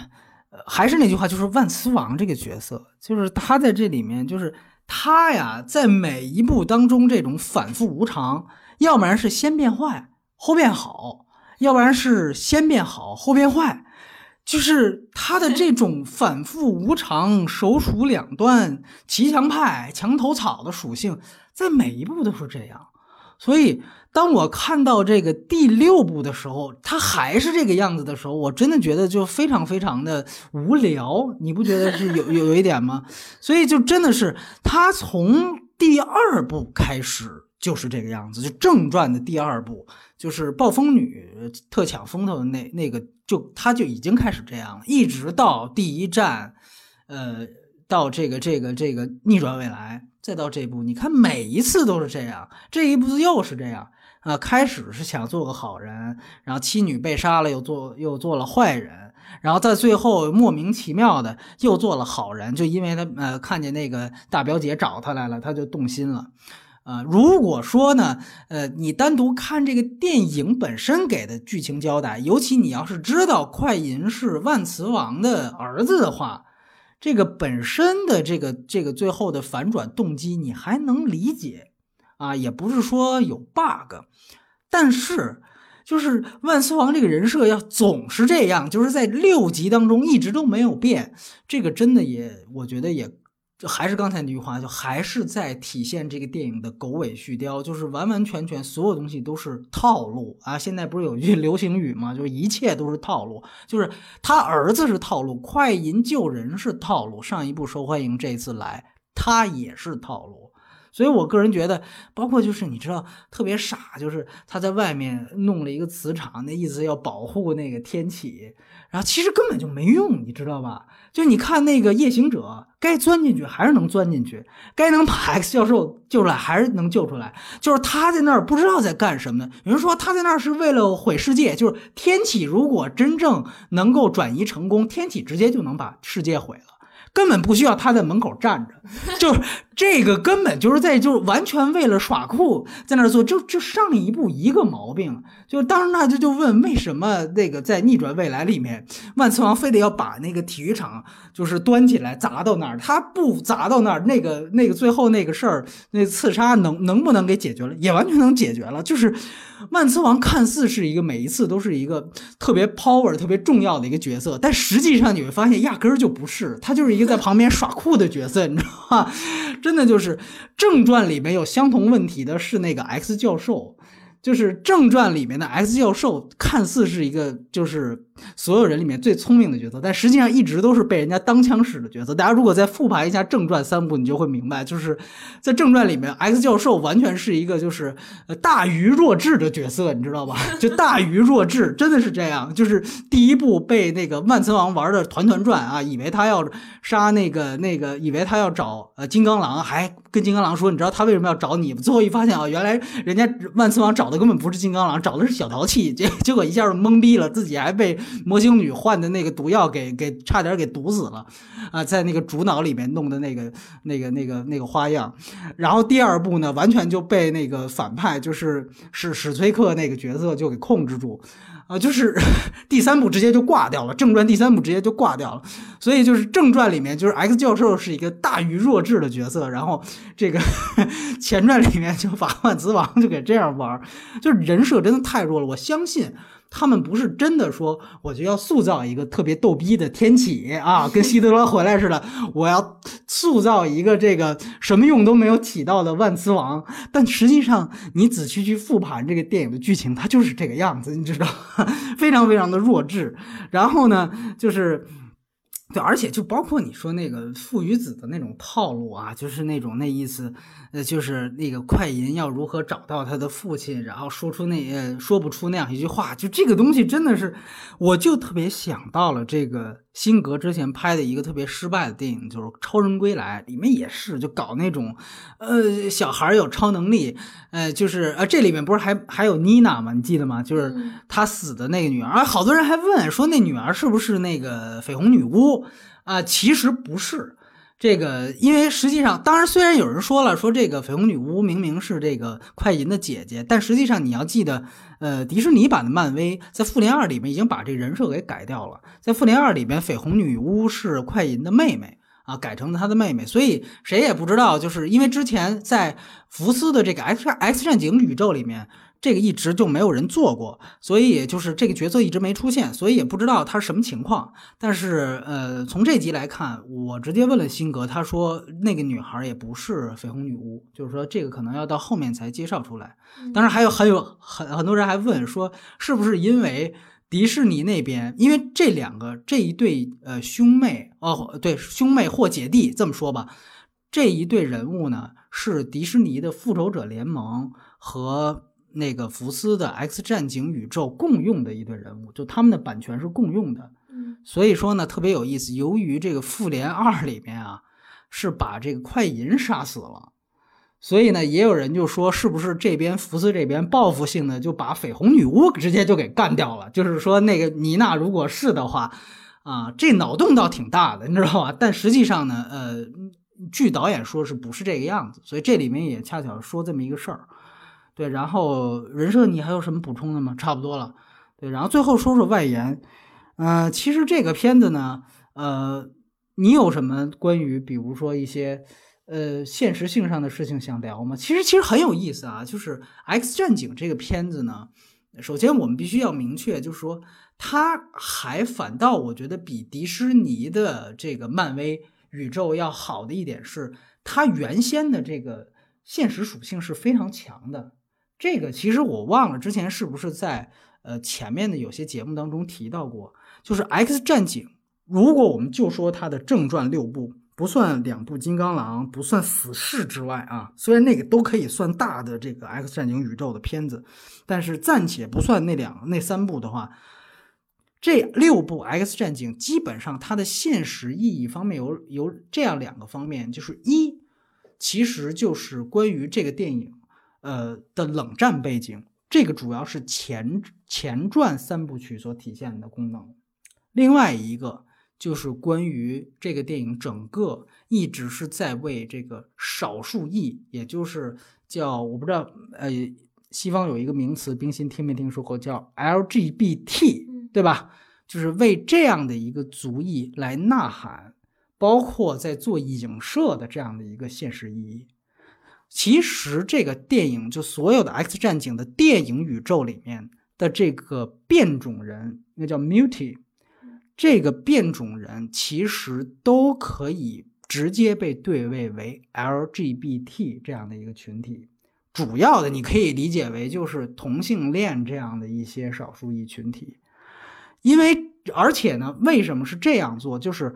还是那句话，就是万磁王这个角色，就是他在这里面，就是他呀，在每一步当中这种反复无常，要不然是先变坏后变好。要不然是先变好后变坏，就是他的这种反复无常、手鼠两端、骑墙派、墙头草的属性，在每一步都是这样。所以，当我看到这个第六部的时候，他还是这个样子的时候，我真的觉得就非常非常的无聊。你不觉得是有有有一点吗？所以，就真的是他从第二部开始就是这个样子，就正传的第二部。就是暴风女特抢风头的那那个，就他就已经开始这样了，一直到第一站，呃，到这个这个这个逆转未来，再到这部，你看每一次都是这样，这一部又是这样啊。开始是想做个好人，然后妻女被杀了，又做又做了坏人，然后在最后莫名其妙的又做了好人，就因为他呃看见那个大表姐找他来了，他就动心了。啊，如果说呢，呃，你单独看这个电影本身给的剧情交代，尤其你要是知道快银是万磁王的儿子的话，这个本身的这个这个最后的反转动机你还能理解，啊，也不是说有 bug，但是就是万磁王这个人设要总是这样，就是在六集当中一直都没有变，这个真的也，我觉得也。就还是刚才那句话，就还是在体现这个电影的狗尾续貂，就是完完全全所有东西都是套路啊！现在不是有句 流行语吗？就是一切都是套路，就是他儿子是套路，快银救人是套路，上一部受欢迎，这次来他也是套路。所以我个人觉得，包括就是你知道特别傻，就是他在外面弄了一个磁场，那意思要保护那个天启，然后其实根本就没用，你知道吧？就你看那个夜行者，该钻进去还是能钻进去，该能把 X 教授救出来还是能救出来。就是他在那儿不知道在干什么呢？有人说他在那儿是为了毁世界。就是天启如果真正能够转移成功，天启直接就能把世界毁了。根本不需要他在门口站着，就是这个根本就是在就是完全为了耍酷在那儿做，就就上一步一个毛病，就当时那就就问为什么那个在逆转未来里面，万磁王非得要把那个体育场就是端起来砸到那儿，他不砸到那儿，那个那个最后那个事儿，那刺杀能能不能给解决了？也完全能解决了，就是。万磁王看似是一个每一次都是一个特别 power、特别重要的一个角色，但实际上你会发现压根儿就不是，他就是一个在旁边耍酷的角色，你知道吗？真的就是正传里面有相同问题的是那个 X 教授。就是正传里面的 X 教授，看似是一个就是所有人里面最聪明的角色，但实际上一直都是被人家当枪使的角色。大家如果再复盘一下正传三部，你就会明白，就是在正传里面，X 教授完全是一个就是大愚弱智的角色，你知道吧？就大愚弱智，真的是这样。就是第一部被那个万磁王玩的团团转啊，以为他要杀那个那个，以为他要找呃金刚狼，还跟金刚狼说，你知道他为什么要找你？最后一发现啊，原来人家万磁王找的。根本不是金刚狼，找的是小淘气，结结果一下懵逼了，自己还被 魔星女换的那个毒药给给差点给毒死了，啊，在那个主脑里面弄的那个那个那个那个花样，然后第二部呢，完全就被那个反派就是史史崔克那个角色就给控制住。啊，就是 第三部直接就挂掉了，正传第三部直接就挂掉了，所以就是正传里面就是 X 教授是一个大于弱智的角色，然后这个 前传里面就把万磁王就给这样玩，就是人设真的太弱了，我相信。他们不是真的说，我就要塑造一个特别逗逼的天启啊，跟希特勒回来似的。我要塑造一个这个什么用都没有起到的万磁王。但实际上，你仔细去复盘这个电影的剧情，它就是这个样子，你知道，非常非常的弱智。然后呢，就是。对，而且就包括你说那个父与子的那种套路啊，就是那种那意思，呃，就是那个快银要如何找到他的父亲，然后说出那呃说不出那样一句话，就这个东西真的是，我就特别想到了这个辛格之前拍的一个特别失败的电影，就是《超人归来》，里面也是就搞那种，呃，小孩有超能力，呃，就是呃，这里面不是还还有妮娜吗？你记得吗？就是他死的那个女儿，好多人还问说那女儿是不是那个绯红女巫啊？其实不是。这个，因为实际上，当然，虽然有人说了，说这个绯红女巫明明是这个快银的姐姐，但实际上你要记得，呃，迪士尼版的漫威在复联二里面已经把这人设给改掉了，在复联二里边，绯红女巫是快银的妹妹啊，改成了她的妹妹，所以谁也不知道，就是因为之前在福斯的这个 X X 战警宇宙里面。这个一直就没有人做过，所以也就是这个角色一直没出现，所以也不知道他是什么情况。但是，呃，从这集来看，我直接问了辛格，他说那个女孩也不是绯红女巫，就是说这个可能要到后面才介绍出来。当然，还有还有很很多人还问说，是不是因为迪士尼那边，因为这两个这一对呃兄妹哦，对兄妹或姐弟这么说吧，这一对人物呢是迪士尼的复仇者联盟和。那个福斯的 X 战警宇宙共用的一对人物，就他们的版权是共用的，嗯，所以说呢特别有意思。由于这个复联二里面啊是把这个快银杀死了，所以呢也有人就说是不是这边福斯这边报复性的就把绯红女巫直接就给干掉了？就是说那个妮娜如果是的话，啊这脑洞倒挺大的，你知道吧？但实际上呢，呃，据导演说是不是这个样子？所以这里面也恰巧说这么一个事儿。对，然后人设你还有什么补充的吗？差不多了。对，然后最后说说外延。嗯，其实这个片子呢，呃，你有什么关于比如说一些呃现实性上的事情想聊吗？其实其实很有意思啊。就是《X 战警》这个片子呢，首先我们必须要明确，就是说它还反倒我觉得比迪士尼的这个漫威宇宙要好的一点是，它原先的这个现实属性是非常强的。这个其实我忘了之前是不是在呃前面的有些节目当中提到过，就是《X 战警》，如果我们就说它的正传六部，不算两部《金刚狼》，不算《死侍》之外啊，虽然那个都可以算大的这个《X 战警》宇宙的片子，但是暂且不算那两那三部的话，这六部《X 战警》基本上它的现实意义方面有有这样两个方面，就是一，其实就是关于这个电影。呃的冷战背景，这个主要是前前传三部曲所体现的功能。另外一个就是关于这个电影整个一直是在为这个少数裔，也就是叫我不知道，呃，西方有一个名词，冰心听没听说过，叫 LGBT，对吧？就是为这样的一个族裔来呐喊，包括在做影射的这样的一个现实意义。其实这个电影就所有的 X 战警的电影宇宙里面的这个变种人，那叫 Mutie，这个变种人其实都可以直接被对位为 LGBT 这样的一个群体。主要的你可以理解为就是同性恋这样的一些少数裔群体。因为而且呢，为什么是这样做？就是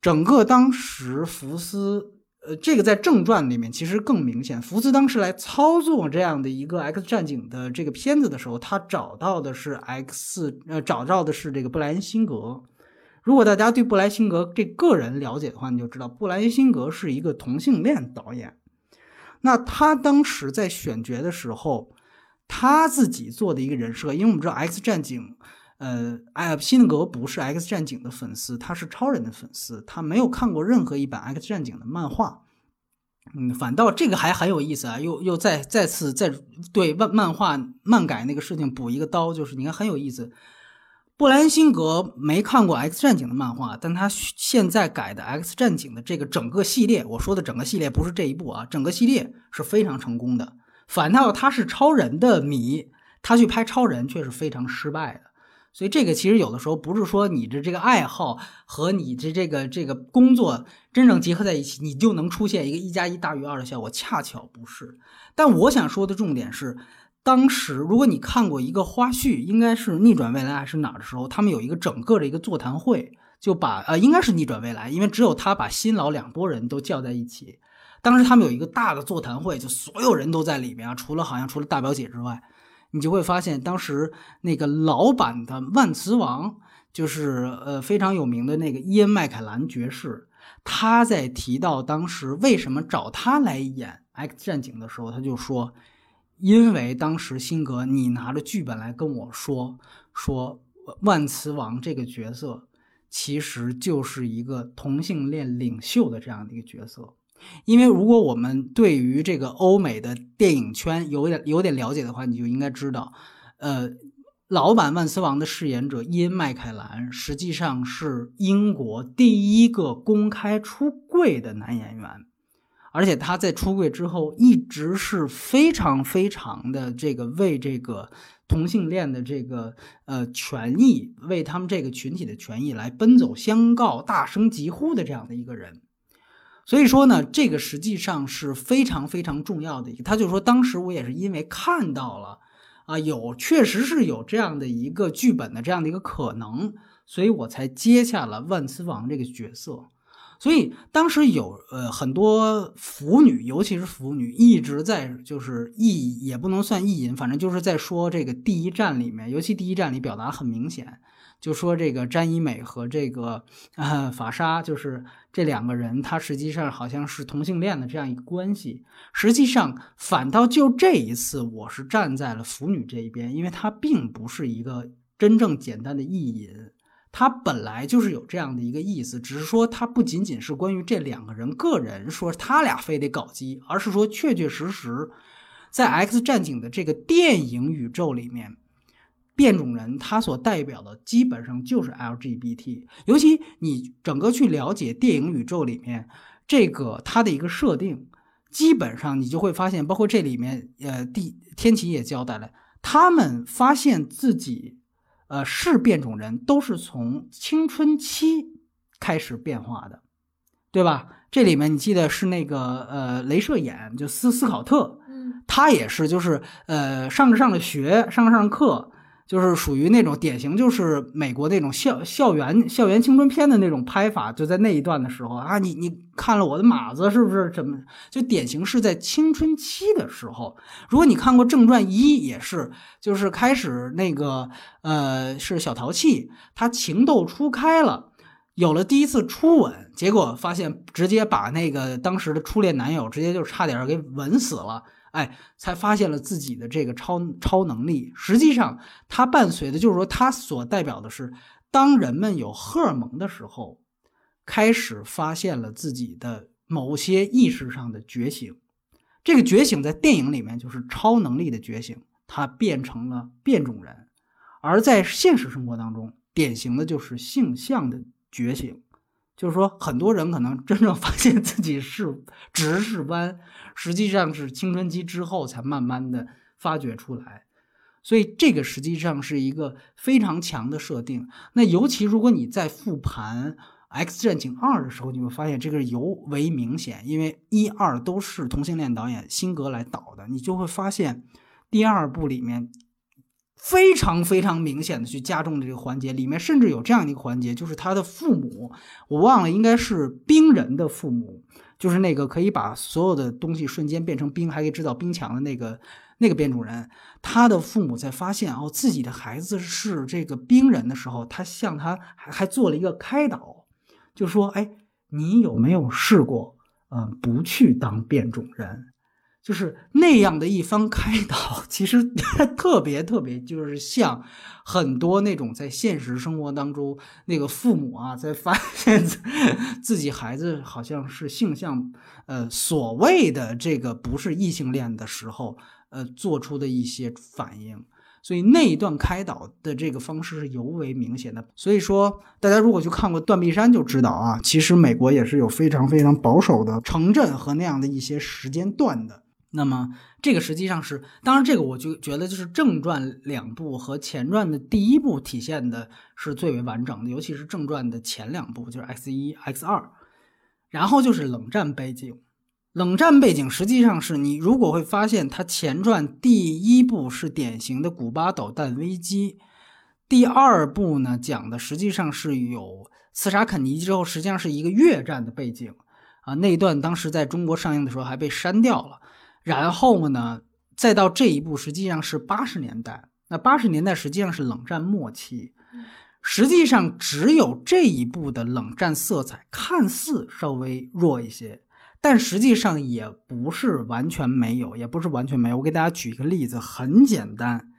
整个当时福斯。呃，这个在正传里面其实更明显。福斯当时来操作这样的一个 X 战警的这个片子的时候，他找到的是 X，呃，找到的是这个布莱恩辛格。如果大家对布莱恩辛格这个人了解的话，你就知道布莱恩辛格是一个同性恋导演。那他当时在选角的时候，他自己做的一个人设，因为我们知道 X 战警。呃，哎，辛格不是 X 战警的粉丝，他是超人的粉丝，他没有看过任何一版 X 战警的漫画。嗯，反倒这个还很有意思啊，又又再再次再对漫漫画漫改那个事情补一个刀，就是你看很有意思。布莱恩辛格没看过 X 战警的漫画，但他现在改的 X 战警的这个整个系列，我说的整个系列不是这一部啊，整个系列是非常成功的。反倒他是超人的迷，他去拍超人却是非常失败的。所以这个其实有的时候不是说你的这个爱好和你的这个这个工作真正结合在一起，你就能出现一个一加一大于二的效果，恰巧不是。但我想说的重点是，当时如果你看过一个花絮，应该是《逆转未来》还是哪儿的时候，他们有一个整个的一个座谈会，就把呃应该是《逆转未来》，因为只有他把新老两拨人都叫在一起。当时他们有一个大的座谈会，就所有人都在里面啊，除了好像除了大表姐之外。你就会发现，当时那个老版的万磁王就是呃非常有名的那个伊恩麦凯兰爵士，他在提到当时为什么找他来演《X 战警》的时候，他就说，因为当时辛格你拿着剧本来跟我说说万磁王这个角色，其实就是一个同性恋领袖的这样的一个角色。因为如果我们对于这个欧美的电影圈有点有点了解的话，你就应该知道，呃。老版万磁王的饰演者伊恩·麦凯兰实际上是英国第一个公开出柜的男演员，而且他在出柜之后一直是非常非常的这个为这个同性恋的这个呃权益，为他们这个群体的权益来奔走相告、大声疾呼的这样的一个人。所以说呢，这个实际上是非常非常重要的一个。他就说，当时我也是因为看到了。啊，有确实是有这样的一个剧本的这样的一个可能，所以我才接下了万磁王这个角色。所以当时有呃很多腐女，尤其是腐女一直在就是意也不能算意淫，反正就是在说这个第一站里面，尤其第一站里表达很明显。就说这个詹一美和这个呃法沙，就是这两个人，他实际上好像是同性恋的这样一个关系。实际上，反倒就这一次，我是站在了腐女这一边，因为他并不是一个真正简单的意淫，他本来就是有这样的一个意思，只是说他不仅仅是关于这两个人个人说他俩非得搞基，而是说确确实实在 X 战警的这个电影宇宙里面。变种人他所代表的基本上就是 LGBT，尤其你整个去了解电影宇宙里面这个它的一个设定，基本上你就会发现，包括这里面呃，第天启也交代了，他们发现自己呃是变种人都是从青春期开始变化的，对吧？这里面你记得是那个呃，镭射眼就斯斯考特，嗯，他也是就是呃上着上着学，上着上着课。就是属于那种典型，就是美国那种校校园校园青春片的那种拍法，就在那一段的时候啊，你你看了我的马子是不是？怎么就典型是在青春期的时候？如果你看过正传一，也是，就是开始那个呃，是小淘气，他情窦初开了，有了第一次初吻，结果发现直接把那个当时的初恋男友直接就差点给吻死了。哎，才发现了自己的这个超超能力。实际上，它伴随的就是说，它所代表的是，当人们有荷尔蒙的时候，开始发现了自己的某些意识上的觉醒。这个觉醒在电影里面就是超能力的觉醒，它变成了变种人；而在现实生活当中，典型的就是性向的觉醒。就是说，很多人可能真正发现自己是直是弯，实际上是青春期之后才慢慢的发掘出来。所以这个实际上是一个非常强的设定。那尤其如果你在复盘《X 战警二》的时候，你会发现这个尤为明显，因为一二都是同性恋导演辛格来导的，你就会发现第二部里面。非常非常明显的去加重这个环节，里面甚至有这样一个环节，就是他的父母，我忘了应该是冰人的父母，就是那个可以把所有的东西瞬间变成冰，还可以制造冰墙的那个那个变种人。他的父母在发现哦自己的孩子是这个冰人的时候，他向他还还做了一个开导，就说：“哎，你有没有试过，嗯，不去当变种人？”就是那样的一番开导，其实特别特别，就是像很多那种在现实生活当中那个父母啊，在发现自己孩子好像是性向，呃，所谓的这个不是异性恋的时候，呃，做出的一些反应。所以那一段开导的这个方式是尤为明显的。所以说，大家如果去看过《断臂山》就知道啊，其实美国也是有非常非常保守的城镇和那样的一些时间段的。那么，这个实际上是，当然，这个我就觉得就是正传两部和前传的第一部体现的是最为完整的，尤其是正传的前两部，就是 X 一、X 二，然后就是冷战背景。冷战背景实际上是你如果会发现，它前传第一部是典型的古巴导弹危机，第二部呢讲的实际上是有刺杀肯尼之后，实际上是一个越战的背景啊，那一段当时在中国上映的时候还被删掉了。然后呢，再到这一步，实际上是八十年代。那八十年代实际上是冷战末期，实际上只有这一步的冷战色彩看似稍微弱一些，但实际上也不是完全没有，也不是完全没有。我给大家举一个例子，很简单，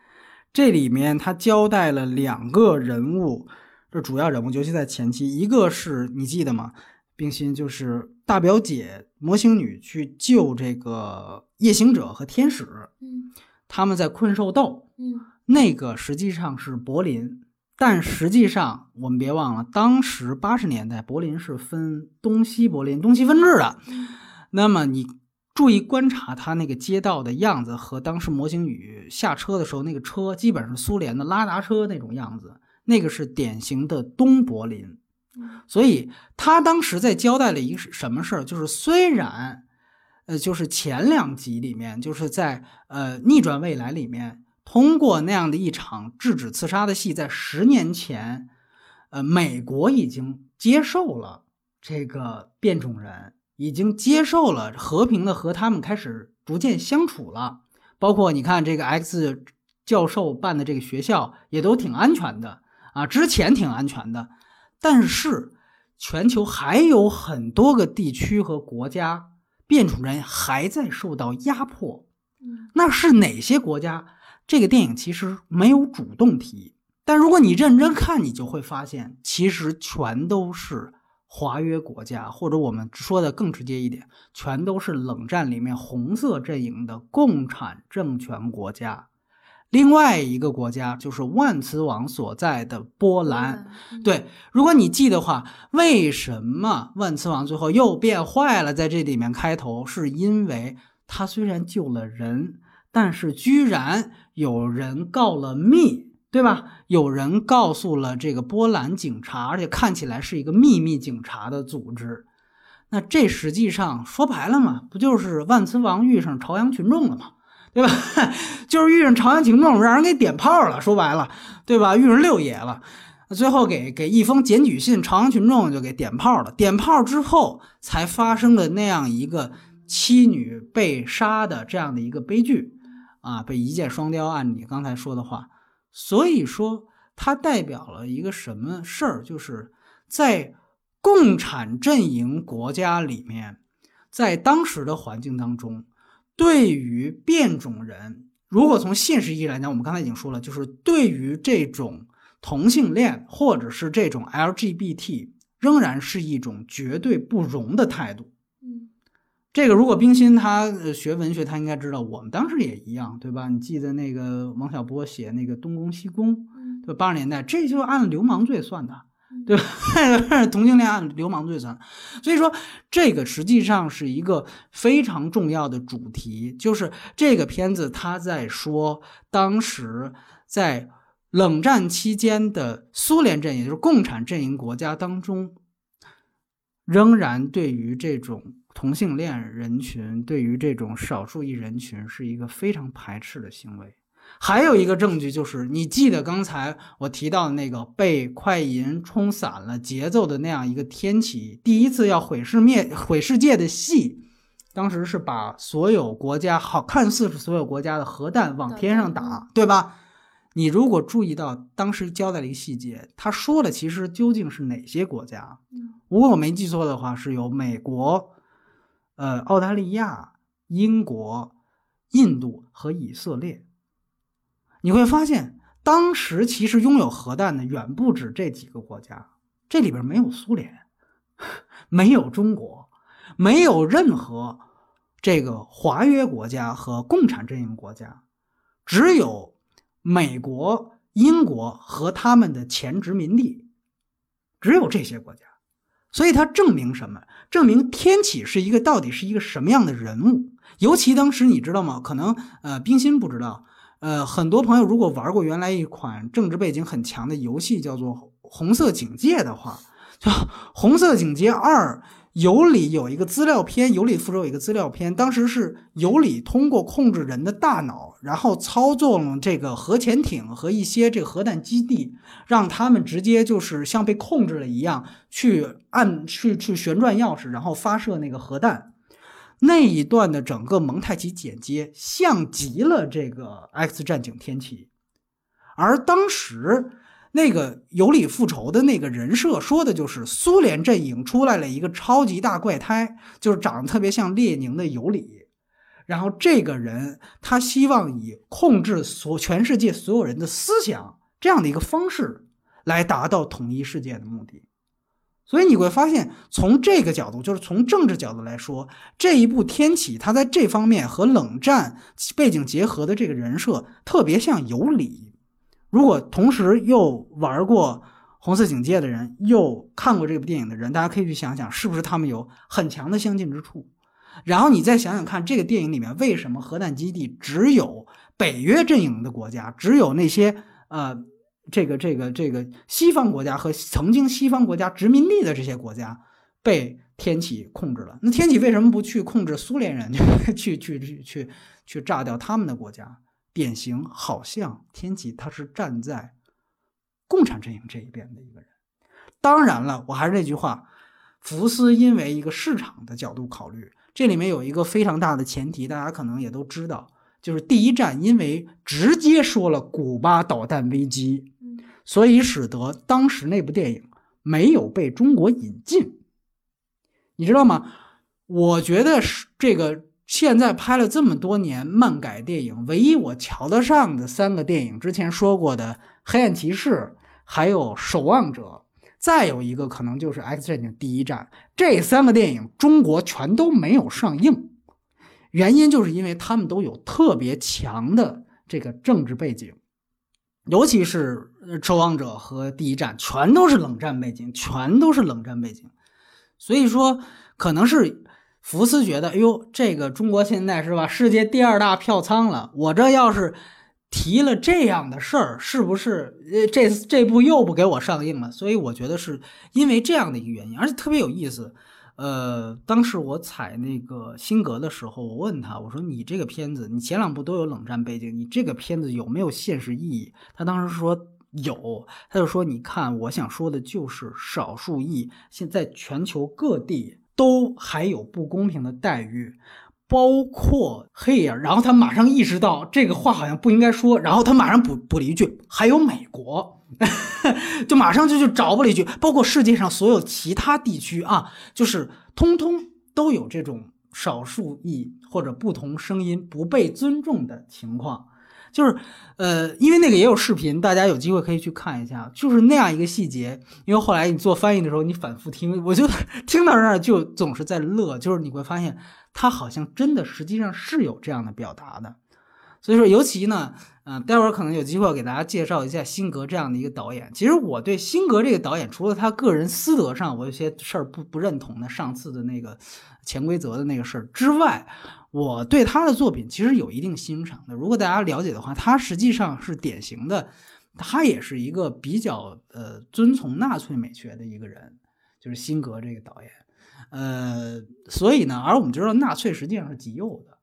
这里面他交代了两个人物，这主要人物，尤其在前期，一个是你记得吗？冰心就是大表姐魔形女去救这个夜行者和天使，嗯他们在困兽斗，嗯那个实际上是柏林，但实际上我们别忘了，当时八十年代柏林是分东西柏林、东西分治的。嗯那么你注意观察他那个街道的样子和当时模型女下车的时候那个车，基本是苏联的拉达车那种样子，那个是典型的东柏林。所以他当时在交代了一个什么事儿，就是虽然，呃，就是前两集里面，就是在呃逆转未来里面，通过那样的一场制止刺杀的戏，在十年前，呃，美国已经接受了这个变种人，已经接受了和平的和他们开始逐渐相处了，包括你看这个 X 教授办的这个学校也都挺安全的啊，之前挺安全的。但是，全球还有很多个地区和国家，变种人还在受到压迫。嗯那是哪些国家？这个电影其实没有主动提，但如果你认真看，你就会发现，其实全都是华约国家，或者我们说的更直接一点，全都是冷战里面红色阵营的共产政权国家。另外一个国家就是万磁王所在的波兰。，嗯，对，如果你记的话，为什么万磁王最后又变坏了？在这里面开头是因为他虽然救了人，但是居然有人告了密，对吧？有人告诉了这个波兰警察，而且看起来是一个秘密警察的组织。那这实际上说白了嘛，不就是万磁王遇上朝阳群众了吗？对吧？就是遇上朝阳群众，让人给点炮了。说白了，对吧？遇上六爷了。最后给给一封检举信，朝阳群众就给点炮了。点炮之后，才发生了那样一个妻女被杀的这样的一个悲剧，啊，被一箭双雕。按你刚才说的话，所以说它代表了一个什么事儿？就是在共产阵营国家里面，在当时的环境当中，对于变种人，如果从现实意义来讲，我们刚才已经说了，就是对于这种。同性恋或者是这种 LGBT，仍然是一种绝对不容的态度。嗯这个如果冰心他呃学文学，他应该知道，我们当时也一样，对吧？你记得那个王小波写那个东宫西宫，嗯对吧？八十年代，这就按流氓罪算的，嗯对吧？同性恋按流氓罪算，所以说这个实际上是一个非常重要的主题，就是这个片子他在说当时在。冷战期间的苏联阵营，就是共产阵营国家当中，仍然对于这种同性恋人群，对于这种少数裔人群，是一个非常排斥的行为。还有一个证据就是，你记得刚才我提到的那个被快银冲散了节奏的那样一个天启第一次要毁世灭毁世界的戏，当时是把所有国家好看似是所有国家的核弹往天上打，对吧？你如果注意到当时交代了一个细节，他说的其实究竟是哪些国家？嗯如果我没记错的话，是有美国、呃澳大利亚、英国、印度和以色列。你会发现，当时其实拥有核弹的远不止这几个国家，这里边没有苏联，没有中国，没有任何这个华约国家和共产阵营国家，只有。美国、英国和他们的前殖民地，只有这些国家，所以它证明什么？证明天启是一个到底是一个什么样的人物？尤其当时你知道吗？可能呃，冰心不知道，呃，很多朋友如果玩过原来一款政治背景很强的游戏，叫做《红色警戒》的话，就《红色警戒二》。尤里有一个资料片，尤里复仇有一个资料片，当时是尤里通过控制人的大脑，然后操纵这个核潜艇和一些这个核弹基地，让他们直接就是像被控制了一样，去按去去旋转钥匙，然后发射那个核弹。那一段的整个蒙太奇剪接像极了这个《X 战警：天启》，而当时那个尤里复仇的那个人设，说的就是苏联阵营出来了一个超级大怪胎，就是长得特别像列宁的尤里。然后这个人他希望以控制所全世界所有人的思想这样的一个方式来达到统一世界的目的。所以你会发现，从这个角度，就是从政治角度来说，这一部《天启》它在这方面和冷战背景结合的这个人设特别像有理。如果同时又玩过《红色警戒》的人，又看过这部电影的人，大家可以去想想，是不是他们有很强的相近之处？然后你再想想看，这个电影里面为什么核弹基地只有北约阵营的国家，只有那些呃，这个这个这个西方国家和曾经西方国家殖民地的这些国家被天启控制了？那天启为什么不去控制苏联人，去去去去去炸掉他们的国家？典型好像天启他是站在共产阵营这一边的一个人。当然了，我还是那句话，福斯因为一个市场的角度考虑，这里面有一个非常大的前提，大家可能也都知道，就是第一站因为直接说了古巴导弹危机，所以使得当时那部电影没有被中国引进。你知道吗？我觉得是这个。现在拍了这么多年漫改电影，唯一我瞧得上的三个电影，之前说过的《黑暗骑士》，还有《守望者》，再有一个可能就是《X 战警：第一战》。这三个电影中国全都没有上映，原因就是因为他们都有特别强的这个政治背景，尤其是《守望者》和《第一战》，全都是冷战背景，全都是冷战背景，所以说可能是。福斯觉得，哎呦，这个中国现在是吧，世界第二大票仓了。我这要是提了这样的事儿，是不是呃，这这部又不给我上映了？所以我觉得是因为这样的一个原因，而且特别有意思。呃，当时我采那个辛格的时候，我问他，我说你这个片子，你前两部都有冷战背景，你这个片子有没有现实意义？他当时说有，他就说，你看，我想说的就是少数裔现在全球各地。都还有不公平的待遇，包括黑人。然后他马上意识到这个话好像不应该说，然后他马上补补了一句：“还有美国，就马上就就找补了一句，包括世界上所有其他地区啊，就是通通都有这种少数裔或者不同声音不被尊重的情况。”就是，呃，因为那个也有视频，大家有机会可以去看一下。就是那样一个细节，因为后来你做翻译的时候，你反复听，我就听到那儿就总是在乐。就是你会发现，他好像真的实际上是有这样的表达的。所以说，尤其呢，嗯，待会儿可能有机会给大家介绍一下辛格这样的一个导演。其实我对辛格这个导演，除了他个人私德上我有些事儿不不认同的，上次的那个潜规则的那个事儿之外。我对他的作品其实有一定欣赏的。如果大家了解的话，他实际上是典型的，他也是一个比较呃遵从纳粹美学的一个人，就是辛格这个导演。呃，所以呢，而我们知道纳粹实际上是极右的，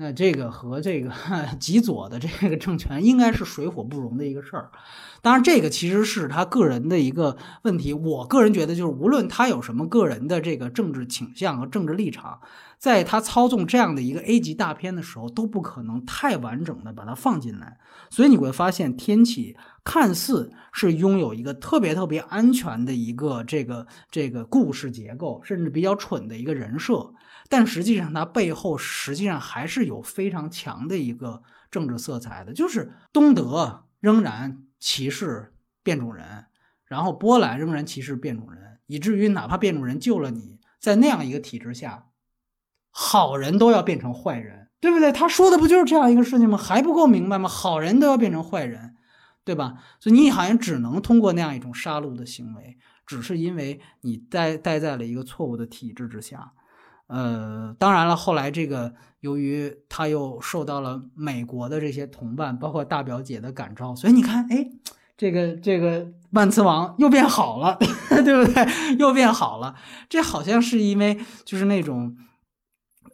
那这个和这个 极左的这个政权应该是水火不容的一个事儿。当然，这个其实是他个人的一个问题。我个人觉得，就是无论他有什么个人的这个政治倾向和政治立场。在他操纵这样的一个 A 级大片的时候，都不可能太完整的把它放进来，所以你会发现，天启看似是拥有一个特别特别安全的一个这个这个故事结构，甚至比较蠢的一个人设，但实际上它背后实际上还是有非常强的一个政治色彩的，就是东德仍然歧视变种人，然后波兰仍然歧视变种人，以至于哪怕变种人救了你，在那样一个体制下。好人都要变成坏人，对不对？他说的不就是这样一个事情吗？还不够明白吗？好人都要变成坏人，对吧？所以你好像只能通过那样一种杀戮的行为，只是因为你待待在了一个错误的体制之下。呃，当然了，后来这个由于他又受到了美国的这些同伴，包括大表姐的感召，所以你看，哎，这个这个万磁王又变好了，对不对？又变好了，这好像是因为就是那种。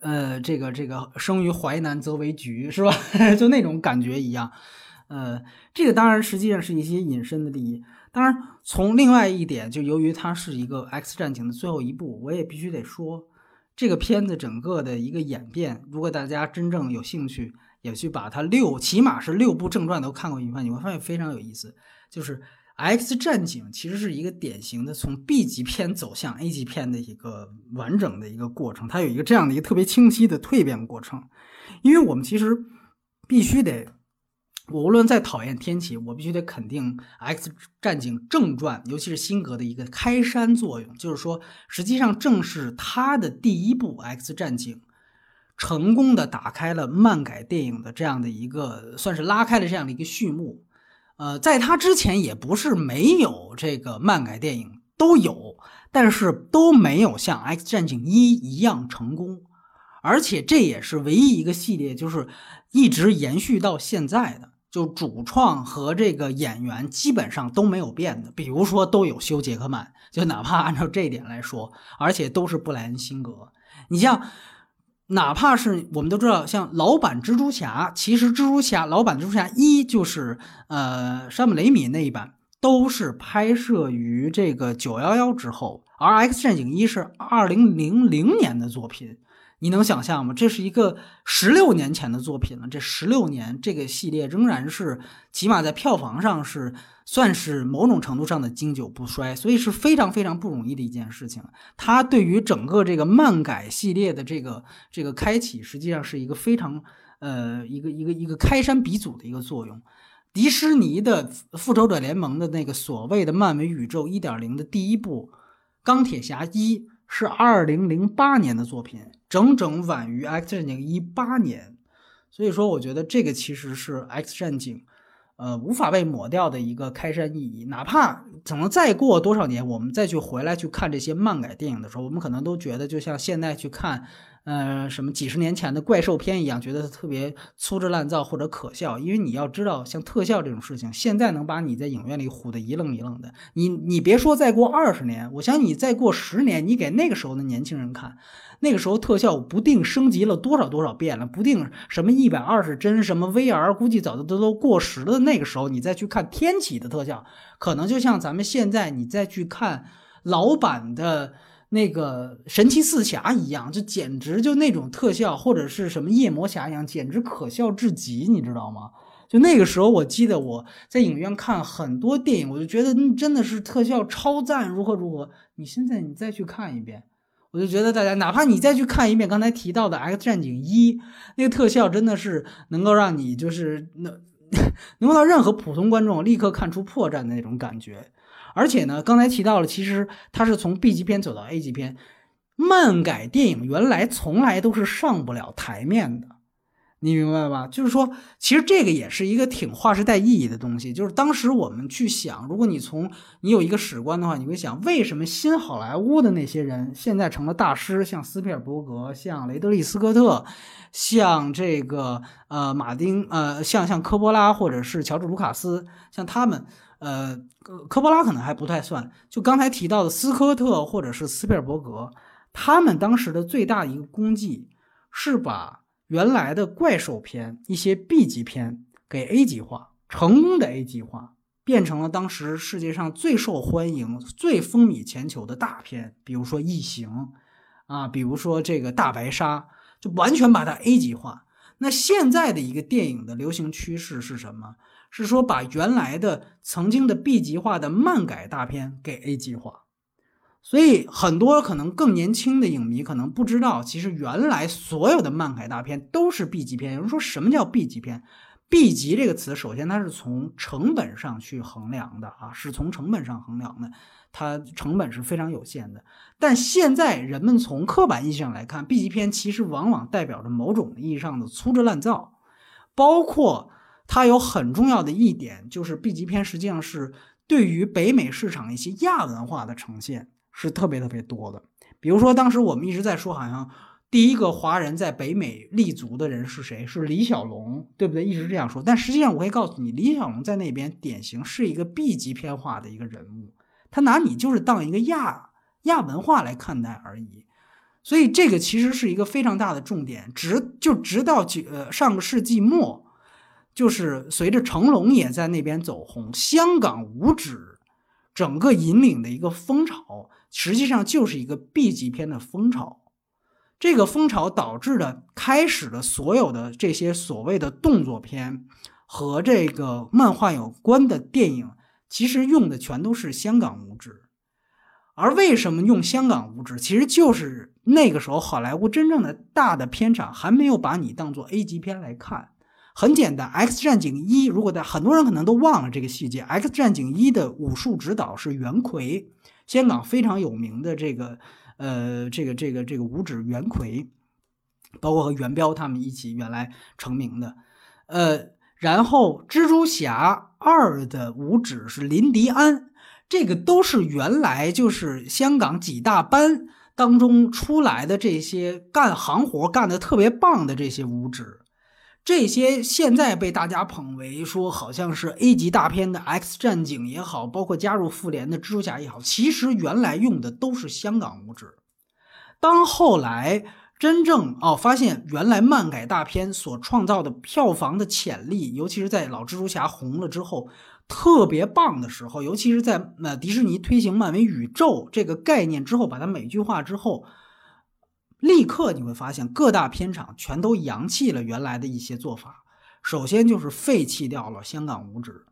呃，这个这个生于淮南则为橘，是吧？就那种感觉一样。呃，这个当然实际上是一些隐身的利益。当然，从另外一点，就由于它是一个 X 战警的最后一部，我也必须得说，这个片子整个的一个演变，如果大家真正有兴趣，也去把它六起码是六部正传都看过一遍，你会发现非常有意思。就是 X 战警其实是一个典型的从 B 级片走向 A 级片的一个完整的一个过程，它有一个这样的一个特别清晰的蜕变过程。因为我们其实必须得，我无论再讨厌天启，我必须得肯定 X 战警正传，尤其是辛格的一个开山作用，就是说，实际上正是他的第一部 X 战警，成功的打开了漫改电影的这样的一个，算是拉开了这样的一个序幕。呃，在他之前也不是没有这个漫改电影，都有，但是都没有像《X 战警一》一样成功，而且这也是唯一一个系列，就是一直延续到现在的，就主创和这个演员基本上都没有变的，比如说都有休·杰克曼，就哪怕按照这一点来说，而且都是布莱恩·辛格，你像。哪怕是我们都知道，像老版蜘蛛侠，其实蜘蛛侠老版蜘蛛侠一就是呃山姆雷米那一版，都是拍摄于这个九幺幺之后，而 X 战警一是二零零零年的作品。你能想象吗？这是一个十六年前的作品了。这十六年，这个系列仍然是起码在票房上是算是某种程度上的经久不衰，所以是非常非常不容易的一件事情。它对于整个这个漫改系列的这个这个开启，实际上是一个非常呃一个一个一个开山鼻祖的一个作用。迪士尼的复仇者联盟的那个所谓的漫威宇宙一点零的第一部《钢铁侠一》。是二零零八年的作品，整整晚于《X 战警》一八年，所以说我觉得这个其实是《X 战警》，呃，无法被抹掉的一个开山意义。哪怕可能再过多少年，我们再去回来去看这些漫改电影的时候，我们可能都觉得就像现在去看。呃，什么几十年前的怪兽片一样，觉得特别粗制滥造或者可笑。因为你要知道，像特效这种事情，现在能把你在影院里唬得一愣一愣的。你你别说再过二十年，我想你再过十年，你给那个时候的年轻人看，那个时候特效不定升级了多少多少遍了，不定什么一百二十帧，什么 VR，估计早就都都过时了。那个时候你再去看天启的特效，可能就像咱们现在你再去看老版的。那个神奇四侠一样，就简直就那种特效，或者是什么夜魔侠一样，简直可笑至极，你知道吗？就那个时候，我记得我在影院看很多电影，我就觉得真的是特效超赞，如何如何。你现在你再去看一遍，我就觉得大家哪怕你再去看一遍刚才提到的《X 战警一》，那个特效真的是能够让你就是能 能够让任何普通观众立刻看出破绽的那种感觉。而且呢，刚才提到了，其实它是从 B 级片走到 A 级片，漫改电影原来从来都是上不了台面的，你明白吧？就是说，其实这个也是一个挺划时代意义的东西。就是当时我们去想，如果你从你有一个史观的话，你会想，为什么新好莱坞的那些人现在成了大师，像斯皮尔伯格，像雷德利·斯科特，像这个呃马丁，呃像像科波拉或者是乔治·卢卡斯，像他们。呃，科波拉可能还不太算。就刚才提到的斯科特或者是斯皮尔伯格，他们当时的最大的一个功绩是把原来的怪兽片一些 B 级片给 A 级化，成功的 A 级化，变成了当时世界上最受欢迎、最风靡全球的大片，比如说《异形》啊，比如说这个《大白鲨》，就完全把它 A 级化。那现在的一个电影的流行趋势是什么？是说把原来的曾经的 B 级化的漫改大片给 A 级化，所以很多可能更年轻的影迷可能不知道，其实原来所有的漫改大片都是 B 级片。有人说什么叫 B 级片？B 级这个词，首先它是从成本上去衡量的啊，是从成本上衡量的，它成本是非常有限的。但现在人们从刻板意义上来看，B 级片其实往往代表着某种意义上的粗制滥造，包括。它有很重要的一点，就是 B 级片实际上是对于北美市场一些亚文化的呈现是特别特别多的。比如说，当时我们一直在说，好像第一个华人在北美立足的人是谁？是李小龙，对不对？一直这样说。但实际上，我可以告诉你，李小龙在那边典型是一个 B 级片化的一个人物，他拿你就是当一个亚亚文化来看待而已。所以，这个其实是一个非常大的重点。直就直到几呃上个世纪末。就是随着成龙也在那边走红，香港五指整个引领的一个风潮，实际上就是一个 B 级片的风潮。这个风潮导致的，开始的所有的这些所谓的动作片和这个漫画有关的电影，其实用的全都是香港五指。而为什么用香港五指，其实就是那个时候好莱坞真正的大的片场还没有把你当做 A 级片来看。很简单，《X 战警一》如果在很多人可能都忘了这个细节，《X 战警一》的武术指导是袁奎，香港非常有名的这个呃这个这个这个武指袁奎，包括和袁彪他们一起原来成名的。呃，然后《蜘蛛侠二》的武指是林迪安，这个都是原来就是香港几大班当中出来的这些干行活干的特别棒的这些武指。这些现在被大家捧为说好像是 A 级大片的《X 战警》也好，包括加入复联的蜘蛛侠也好，其实原来用的都是香港武指。当后来真正哦发现原来漫改大片所创造的票房的潜力，尤其是在老蜘蛛侠红了之后特别棒的时候，尤其是在呃迪士尼推行漫威宇宙这个概念之后，把它美剧化之后。立刻你会发现，各大片场全都扬弃了原来的一些做法。首先就是废弃掉了香港五指，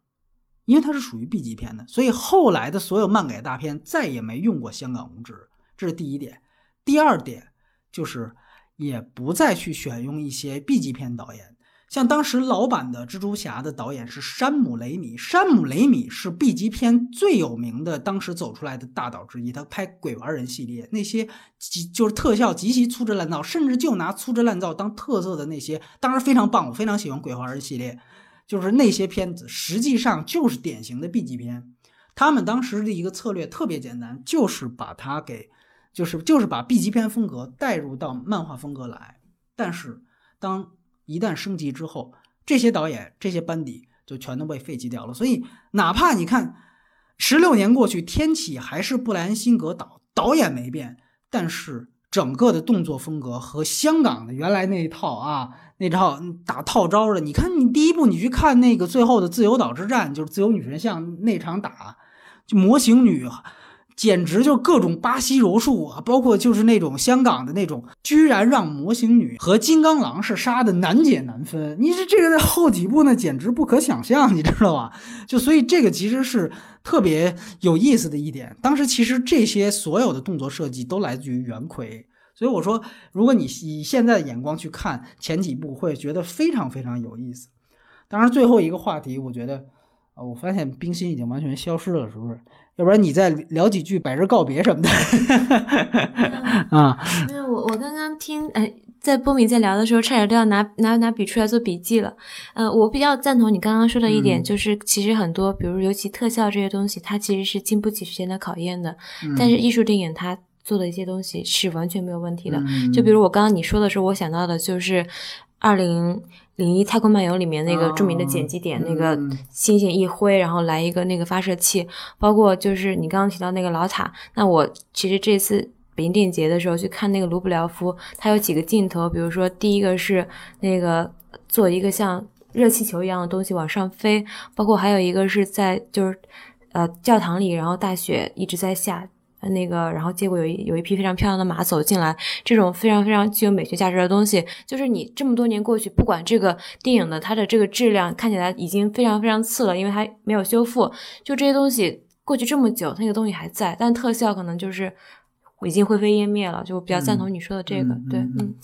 因为它是属于 B 级片的，所以后来的所有漫改大片再也没用过香港五指。这是第一点。第二点就是也不再去选用一些 B 级片导演。像当时老版的蜘蛛侠的导演是山姆雷米，山姆雷米是 B 级片最有名的，当时走出来的大导之一。他拍鬼玩人系列，那些极就是特效极其粗制滥造，甚至就拿粗制滥造当特色的那些，当然非常棒，我非常喜欢鬼玩人系列。就是那些片子实际上就是典型的 B 级片。他们当时的一个策略特别简单，就是把它给，就是就是把 B 级片风格带入到漫画风格来。但是当一旦升级之后，这些导演、这些班底就全都被废弃掉了。所以，哪怕你看，十六年过去，天启还是布莱恩·辛格导，导演没变，但是整个的动作风格和香港的原来那一套啊，那套打套招的，你看，你第一部你去看那个最后的自由岛之战，就是自由女神像那场打，就模型女。简直就各种巴西柔术啊，包括就是那种香港的那种，居然让模型女和金刚狼是杀的难解难分。你这这个在后几部呢，简直不可想象，你知道吧？就所以这个其实是特别有意思的一点。当时其实这些所有的动作设计都来自于袁奎，所以我说，如果你以现在的眼光去看前几部，会觉得非常非常有意思。当然，最后一个话题，我觉得啊，我发现冰心已经完全消失了，是不是？要不然你再聊几句百日告别什么的 啊？没有，我我刚刚听，哎，在波米在聊的时候，差点都要拿拿拿笔出来做笔记了。呃，我比较赞同你刚刚说的一点，就是其实很多，比如尤其特效这些东西，它其实是经不起时间的考验的。但是艺术电影它做的一些东西是完全没有问题的。就比如我刚刚你说的时候，我想到的就是二零。零一太空漫游里面那个著名的剪辑点，那个星星一挥，然后来一个那个发射器，包括就是你刚刚提到那个老塔。那我其实这次北京电影节的时候去看那个卢布廖夫，他有几个镜头，比如说第一个是那个做一个像热气球一样的东西往上飞，包括还有一个是在就是呃教堂里，然后大雪一直在下。那个，然后结果有一有一匹非常漂亮的马走进来，这种非常非常具有美学价值的东西，就是你这么多年过去，不管这个电影的它的这个质量看起来已经非常非常次了，因为它没有修复，就这些东西过去这么久，那个东西还在，但特效可能就是已经灰飞烟灭了。就比较赞同你说的这个，对，嗯，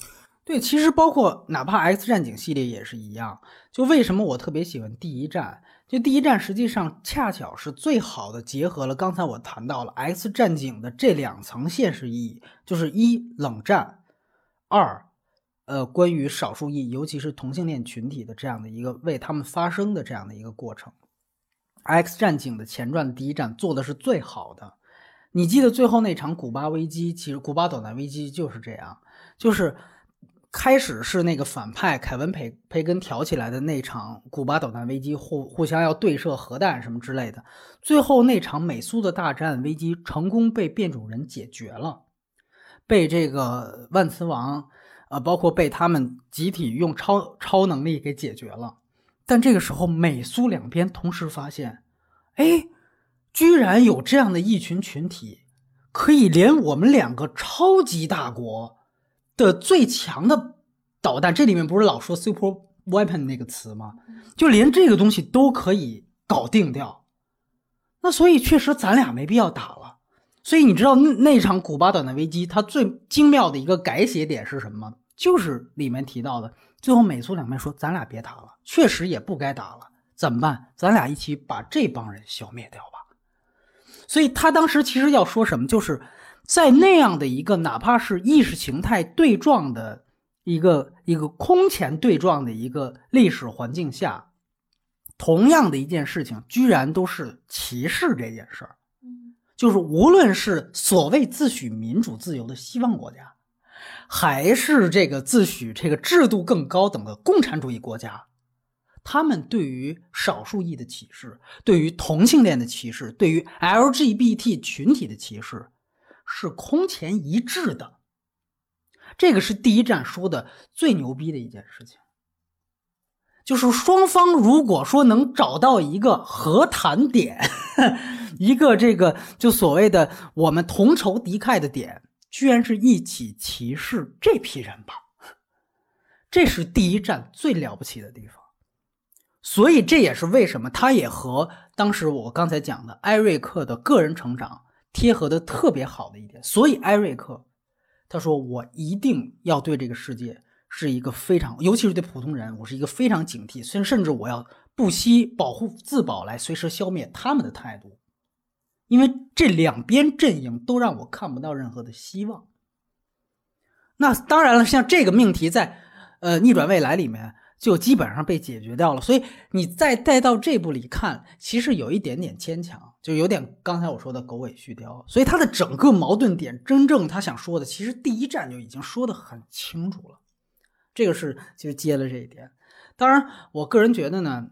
对，其实包括哪怕 X 战警系列也是一样，就为什么我特别喜欢第一站。就第一站实际上恰巧是最好的结合了刚才我谈到了 X 战警的这两层现实意义，就是一冷战，二，呃，关于少数裔，尤其是同性恋群体的这样的一个为他们发声的这样的一个过程。X 战警的前传第一站做的是最好的，你记得最后那场古巴危机，其实古巴导弹危机就是这样，就是。开始是那个反派凯文培培根挑起来的那场古巴导弹危机，互互相要对射核弹什么之类的。最后那场美苏的大战危机成功被变种人解决了，被这个万磁王，呃，包括被他们集体用超超能力给解决了。但这个时候美苏两边同时发现，哎，居然有这样的一群群体，可以连我们两个超级大国。的最强的导弹，这里面不是老说 super weapon 那个词吗？就连这个东西都可以搞定掉，那所以确实咱俩没必要打了。所以你知道那那场古巴导弹危机，它最精妙的一个改写点是什么？就是里面提到的，最后美苏两边说咱俩别打了，确实也不该打了，怎么办？咱俩一起把这帮人消灭掉吧。所以他当时其实要说什么，就是在那样的一个哪怕是意识形态对撞的一个一个空前对撞的一个历史环境下，同样的一件事情，居然都是歧视这件事儿。就是无论是所谓自诩民主自由的西方国家，还是这个自诩这个制度更高等的共产主义国家，他们对于少数裔的歧视，对于同性恋的歧视，对于 LGBT 群体的歧视，是空前一致的。这个是第一站说的最牛逼的一件事情，就是双方如果说能找到一个和谈点。一个这个就所谓的我们同仇敌忾的点，居然是一起歧视这批人吧？这是第一站最了不起的地方。所以这也是为什么他也和当时我刚才讲的艾瑞克的个人成长贴合的特别好的一点。所以艾瑞克他说：“我一定要对这个世界是一个非常，尤其是对普通人，我是一个非常警惕，甚甚至我要不惜保护自保来随时消灭他们的态度。”因为这两边阵营都让我看不到任何的希望。那当然了，像这个命题在呃逆转未来里面就基本上被解决掉了。所以你再带到这部里看，其实有一点点牵强，就有点刚才我说的狗尾续貂。所以他的整个矛盾点，真正他想说的，其实第一站就已经说的很清楚了。这个是其实接了这一点。当然，我个人觉得呢。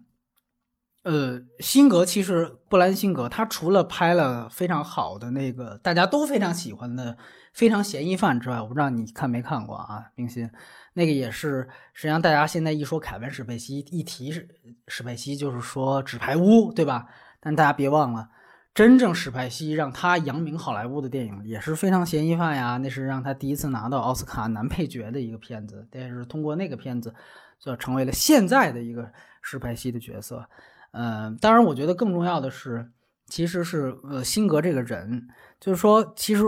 呃，辛格其实布兰辛格，他除了拍了非常好的那个大家都非常喜欢的《非常嫌疑犯》之外，我不知道你看没看过啊，冰心，那个也是，实际上大家现在一说凯文史佩西，一提史史佩西就是说纸牌屋，对吧？但大家别忘了，真正史派西让他扬名好莱坞的电影也是非常嫌疑犯呀，那是让他第一次拿到奥斯卡男配角的一个片子，但是通过那个片子，就成为了现在的一个史派西的角色。嗯，当然，我觉得更重要的是，其实是呃，辛格这个人，就是说，其实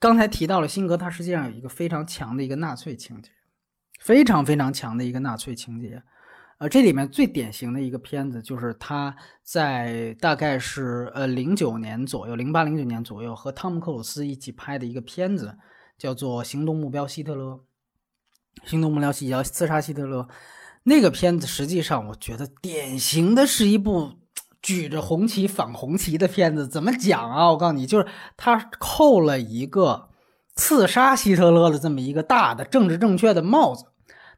刚才提到了辛格，他实际上有一个非常强的一个纳粹情节，非常非常强的一个纳粹情节。呃，这里面最典型的一个片子，就是他在大概是呃零九年左右，零八零九年左右，和汤姆克鲁斯一起拍的一个片子，叫做《行动目标希特勒》。行动目标希要刺杀希特勒。那个片子实际上，我觉得典型的是一部举着红旗反红旗的片子。怎么讲啊？我告诉你，就是他扣了一个刺杀希特勒的这么一个大的政治正确的帽子。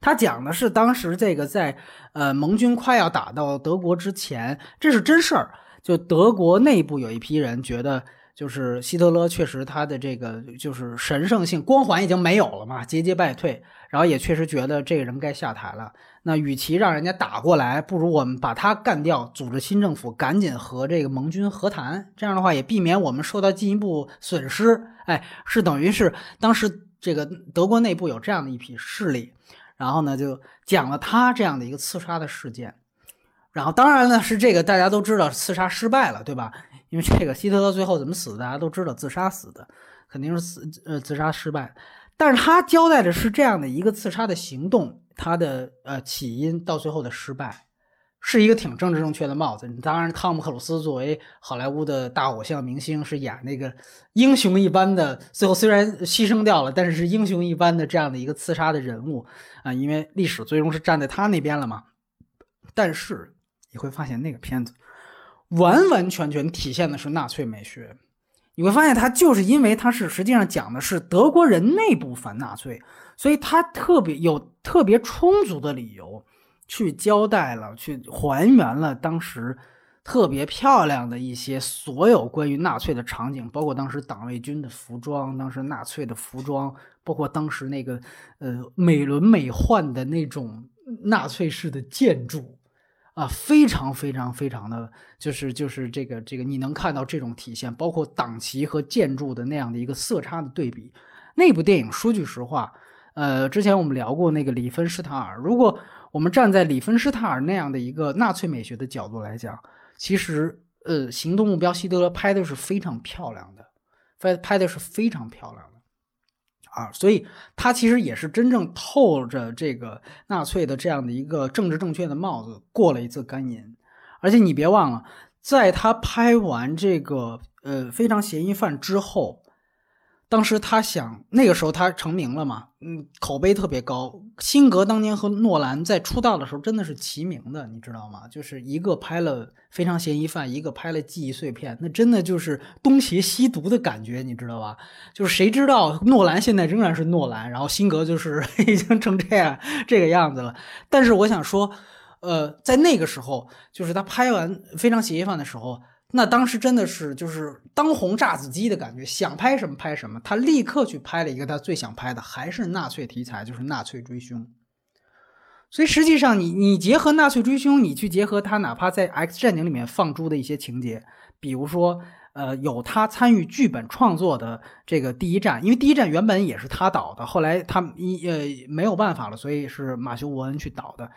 他讲的是当时这个在呃盟军快要打到德国之前，这是真事儿。就德国内部有一批人觉得，就是希特勒确实他的这个就是神圣性光环已经没有了嘛，节节败退。然后也确实觉得这个人该下台了。那与其让人家打过来，不如我们把他干掉，组织新政府，赶紧和这个盟军和谈。这样的话也避免我们受到进一步损失。哎，是等于是当时这个德国内部有这样的一批势力，然后呢就讲了他这样的一个刺杀的事件。然后当然呢是这个大家都知道刺杀失败了，对吧？因为这个希特勒最后怎么死的，大家都知道，自杀死的，肯定是死呃自杀失败。但是他交代的是这样的一个刺杀的行动，他的呃起因到最后的失败，是一个挺政治正确的帽子。当然，汤姆克鲁斯作为好莱坞的大偶像明星，是演那个英雄一般的，最后虽然牺牲掉了，但是是英雄一般的这样的一个刺杀的人物啊，因为历史最终是站在他那边了嘛。但是你会发现那个片子完完全全体现的是纳粹美学。你会发现，他就是因为他是实际上讲的是德国人内部反纳粹，所以他特别有特别充足的理由去交代了、去还原了当时特别漂亮的一些所有关于纳粹的场景，包括当时党卫军的服装、当时纳粹的服装，包括当时那个呃美轮美奂的那种纳粹式的建筑。啊，非常非常非常的就是就是这个这个，你能看到这种体现，包括党旗和建筑的那样的一个色差的对比。那部电影说句实话，呃，之前我们聊过那个里芬施塔尔，如果我们站在里芬施塔尔那样的一个纳粹美学的角度来讲，其实呃，行动目标希特勒拍的是非常漂亮的，拍拍的是非常漂亮的啊，所以他其实也是真正透着这个纳粹的这样的一个政治正确的帽子过了一次干瘾，而且你别忘了，在他拍完这个呃非常嫌疑犯之后。当时他想，那个时候他成名了嘛，嗯，口碑特别高。辛格当年和诺兰在出道的时候真的是齐名的，你知道吗？就是一个拍了《非常嫌疑犯》，一个拍了《记忆碎片》，那真的就是东邪西毒的感觉，你知道吧？就是谁知道诺兰现在仍然是诺兰，然后辛格就是 已经成这样这个样子了。但是我想说，呃，在那个时候，就是他拍完《非常嫌疑犯》的时候。那当时真的是就是当红炸子鸡的感觉，想拍什么拍什么。他立刻去拍了一个他最想拍的，还是纳粹题材，就是纳粹追凶。所以实际上，你你结合纳粹追凶，你去结合他哪怕在《X 战警》里面放猪的一些情节，比如说，呃，有他参与剧本创作的这个第一站，因为第一站原本也是他导的，后来他一呃没有办法了，所以是马修·沃恩去导的。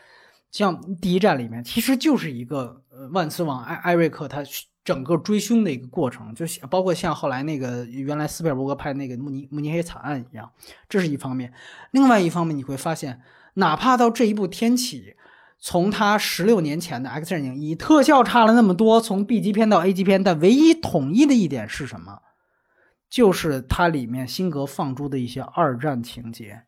像第一站里面，其实就是一个呃万磁王艾艾瑞克他。整个追凶的一个过程，就包括像后来那个原来斯皮尔伯格拍那个慕尼慕尼黑惨案一样，这是一方面。另外一方面，你会发现，哪怕到这一部《天启》，从他十六年前的《X 战警一》，特效差了那么多，从 B 级片到 A 级片，但唯一统一的一点是什么？就是它里面辛格放诸的一些二战情节。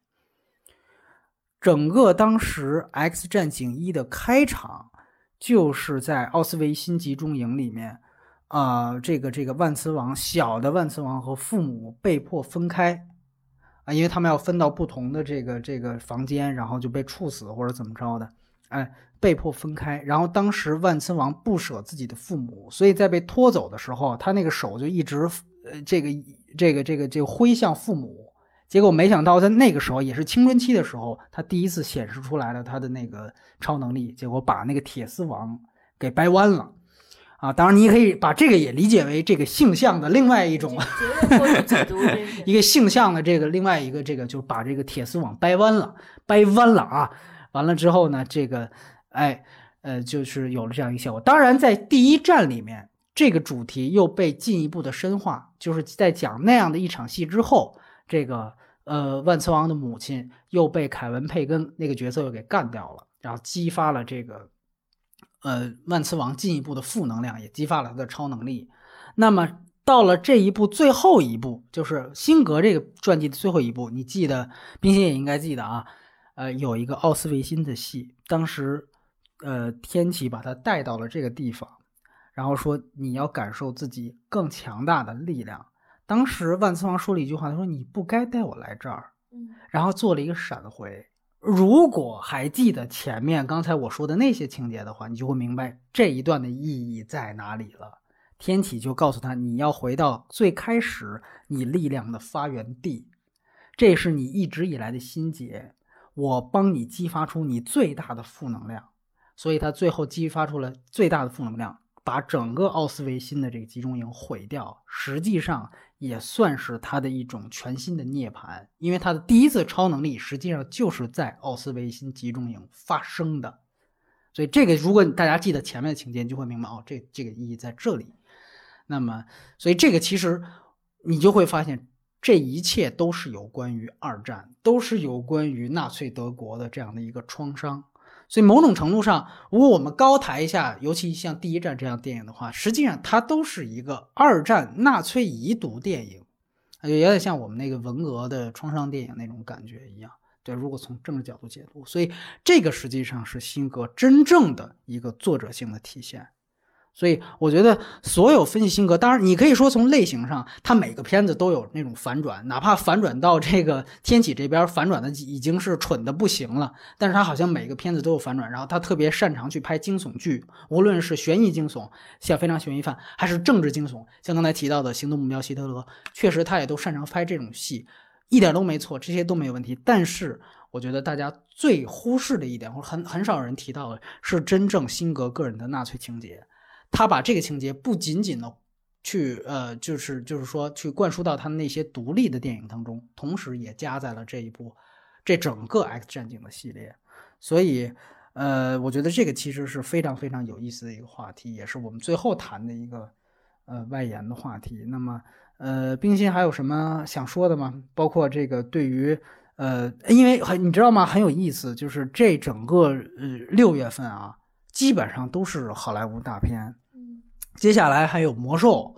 整个当时《X 战警一》的开场。就是在奥斯维辛集中营里面，啊，这个这个万磁王小的万磁王和父母被迫分开，啊，因为他们要分到不同的这个这个房间，然后就被处死或者怎么着的，哎，被迫分开。然后当时万磁王不舍自己的父母，所以在被拖走的时候，他那个手就一直呃这个这个这个这个挥向父母。结果没想到，在那个时候，也是青春期的时候，他第一次显示出来了他的那个超能力，结果把那个铁丝网给掰弯了，啊！当然，你可以把这个也理解为这个性向的另外一种，一个性向的这个另外一个这个，就把这个铁丝网掰弯了，掰弯了啊！完了之后呢，这个，哎，呃，就是有了这样一个效果。当然，在第一站里面，这个主题又被进一步的深化，就是在讲那样的一场戏之后，这个。呃，万磁王的母亲又被凯文·佩根那个角色又给干掉了，然后激发了这个，呃，万磁王进一步的负能量，也激发了他的超能力。那么到了这一步最后一步，就是辛格这个传记的最后一步，你记得，冰心也应该记得啊。呃，有一个奥斯维辛的戏，当时，呃，天启把他带到了这个地方，然后说你要感受自己更强大的力量。当时万磁王说了一句话，他说：“你不该带我来这儿。”然后做了一个闪回。如果还记得前面刚才我说的那些情节的话，你就会明白这一段的意义在哪里了。天启就告诉他：“你要回到最开始你力量的发源地，这是你一直以来的心结。我帮你激发出你最大的负能量。”所以他最后激发出了最大的负能量。把整个奥斯维辛的这个集中营毁掉，实际上也算是他的一种全新的涅槃，因为他的第一次超能力实际上就是在奥斯维辛集中营发生的。所以这个，如果大家记得前面的情节，你就会明白哦，这这个意义在这里。那么，所以这个其实你就会发现，这一切都是有关于二战，都是有关于纳粹德国的这样的一个创伤。所以某种程度上，如果我们高抬一下，尤其像《第一站》这样电影的话，实际上它都是一个二战纳粹遗毒电影，就有点像我们那个文革的创伤电影那种感觉一样。对，如果从政治角度解读，所以这个实际上是辛格真正的一个作者性的体现。所以我觉得所有分析辛格，当然你可以说从类型上，他每个片子都有那种反转，哪怕反转到这个天启这边反转的已经是蠢的不行了，但是他好像每个片子都有反转，然后他特别擅长去拍惊悚剧，无论是悬疑惊悚像《非常嫌疑犯》，还是政治惊悚像刚才提到的《行动目标希特勒》，确实他也都擅长拍这种戏，一点都没错，这些都没有问题。但是我觉得大家最忽视的一点，或者很很少人提到的是真正辛格个人的纳粹情节。他把这个情节不仅仅的去呃，就是就是说去灌输到他那些独立的电影当中，同时也加在了这一部这整个 X 战警的系列。所以，呃，我觉得这个其实是非常非常有意思的一个话题，也是我们最后谈的一个呃外延的话题。那么，呃，冰心还有什么想说的吗？包括这个对于呃，因为很你知道吗？很有意思，就是这整个呃六月份啊，基本上都是好莱坞大片。接下来还有魔兽。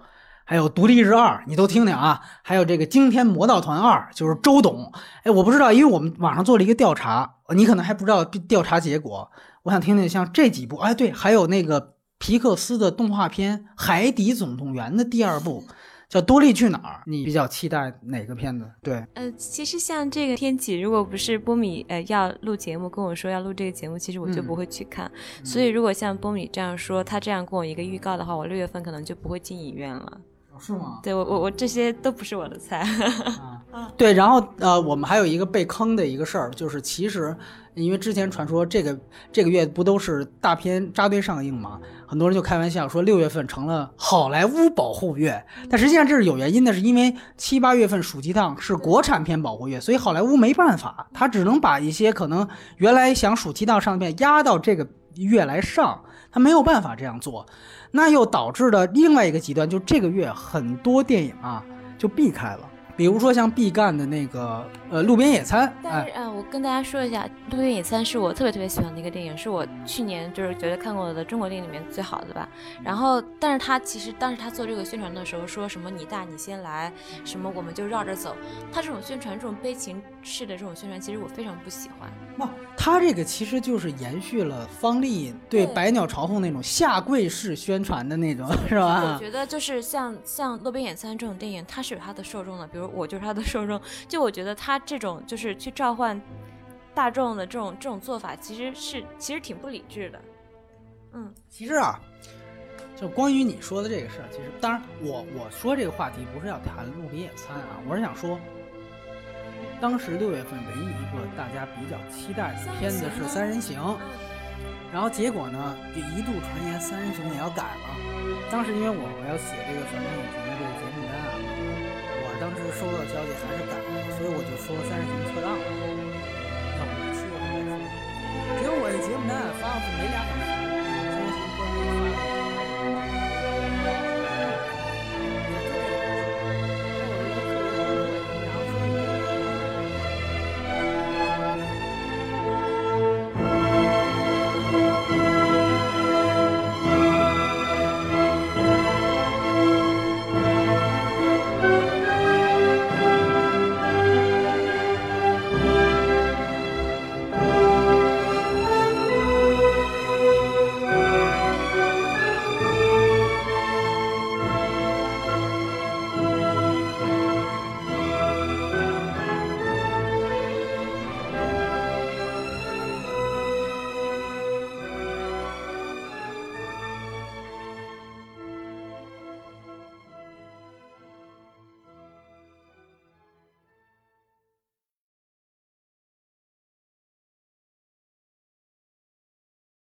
还有《独立日二》，你都听听啊！还有这个《惊天魔盗团二》，就是周董。哎，我不知道，因为我们网上做了一个调查，你可能还不知道调查结果。我想听听像这几部，哎，对，还有那个皮克斯的动画片《海底总动员》的第二部，叫《多利去哪儿》。你比较期待哪个片子？对，呃，其实像这个天启，如果不是波米呃要录节目跟我说要录这个节目，其实我就不会去看。所以如果像波米这样说，他这样跟我一个预告的话，我六月份可能就不会进影院了。是吗？对我我我这些都不是我的菜。对，然后呃，我们还有一个被坑的一个事儿，就是其实因为之前传说这个这个月不都是大片扎堆上映吗？很多人就开玩笑说六月份成了好莱坞保护月，但实际上这是有原因的，是因为七八月份暑期档是国产片保护月，所以好莱坞没办法，他只能把一些可能原来想暑期档上的片压到这个月来上，他没有办法这样做。那又导致了另外一个极端，就这个月很多电影啊就避开了，比如说像毕赣的那个呃《路边野餐》。但是啊，我跟大家说一下，《路边野餐》是我特别特别喜欢的一个电影，是我去年就是觉得看过的中国电影里面最好的吧。然后，但是他其实当时他做这个宣传的时候说什么“你大你先来”，什么我们就绕着走。他这种宣传，这种悲情式的这种宣传，其实我非常不喜欢。哇，他这个其实就是延续了方丽对《百鸟朝凤》那种下跪式宣传的那种，是吧？我觉得就是像像《路边野餐》这种电影，它是有它的受众的，比如我就是它的受众。就我觉得他这种就是去召唤大众的这种这种做法，其实是其实挺不理智的。嗯，其实啊，就关于你说的这个事儿，其实当然我我说这个话题不是要谈《路边野餐》啊，我是想说。当时六月份唯一一个大家比较期待的片子是《三人行》，然后结果呢，就一度传言《三人行》也要改了。当时因为我我要写这个反派影评的这个节目单啊，我当时收到消息还是改，所以我就说《三人行》撤档了，要我们七月份再说。结果我这节目单发过去没两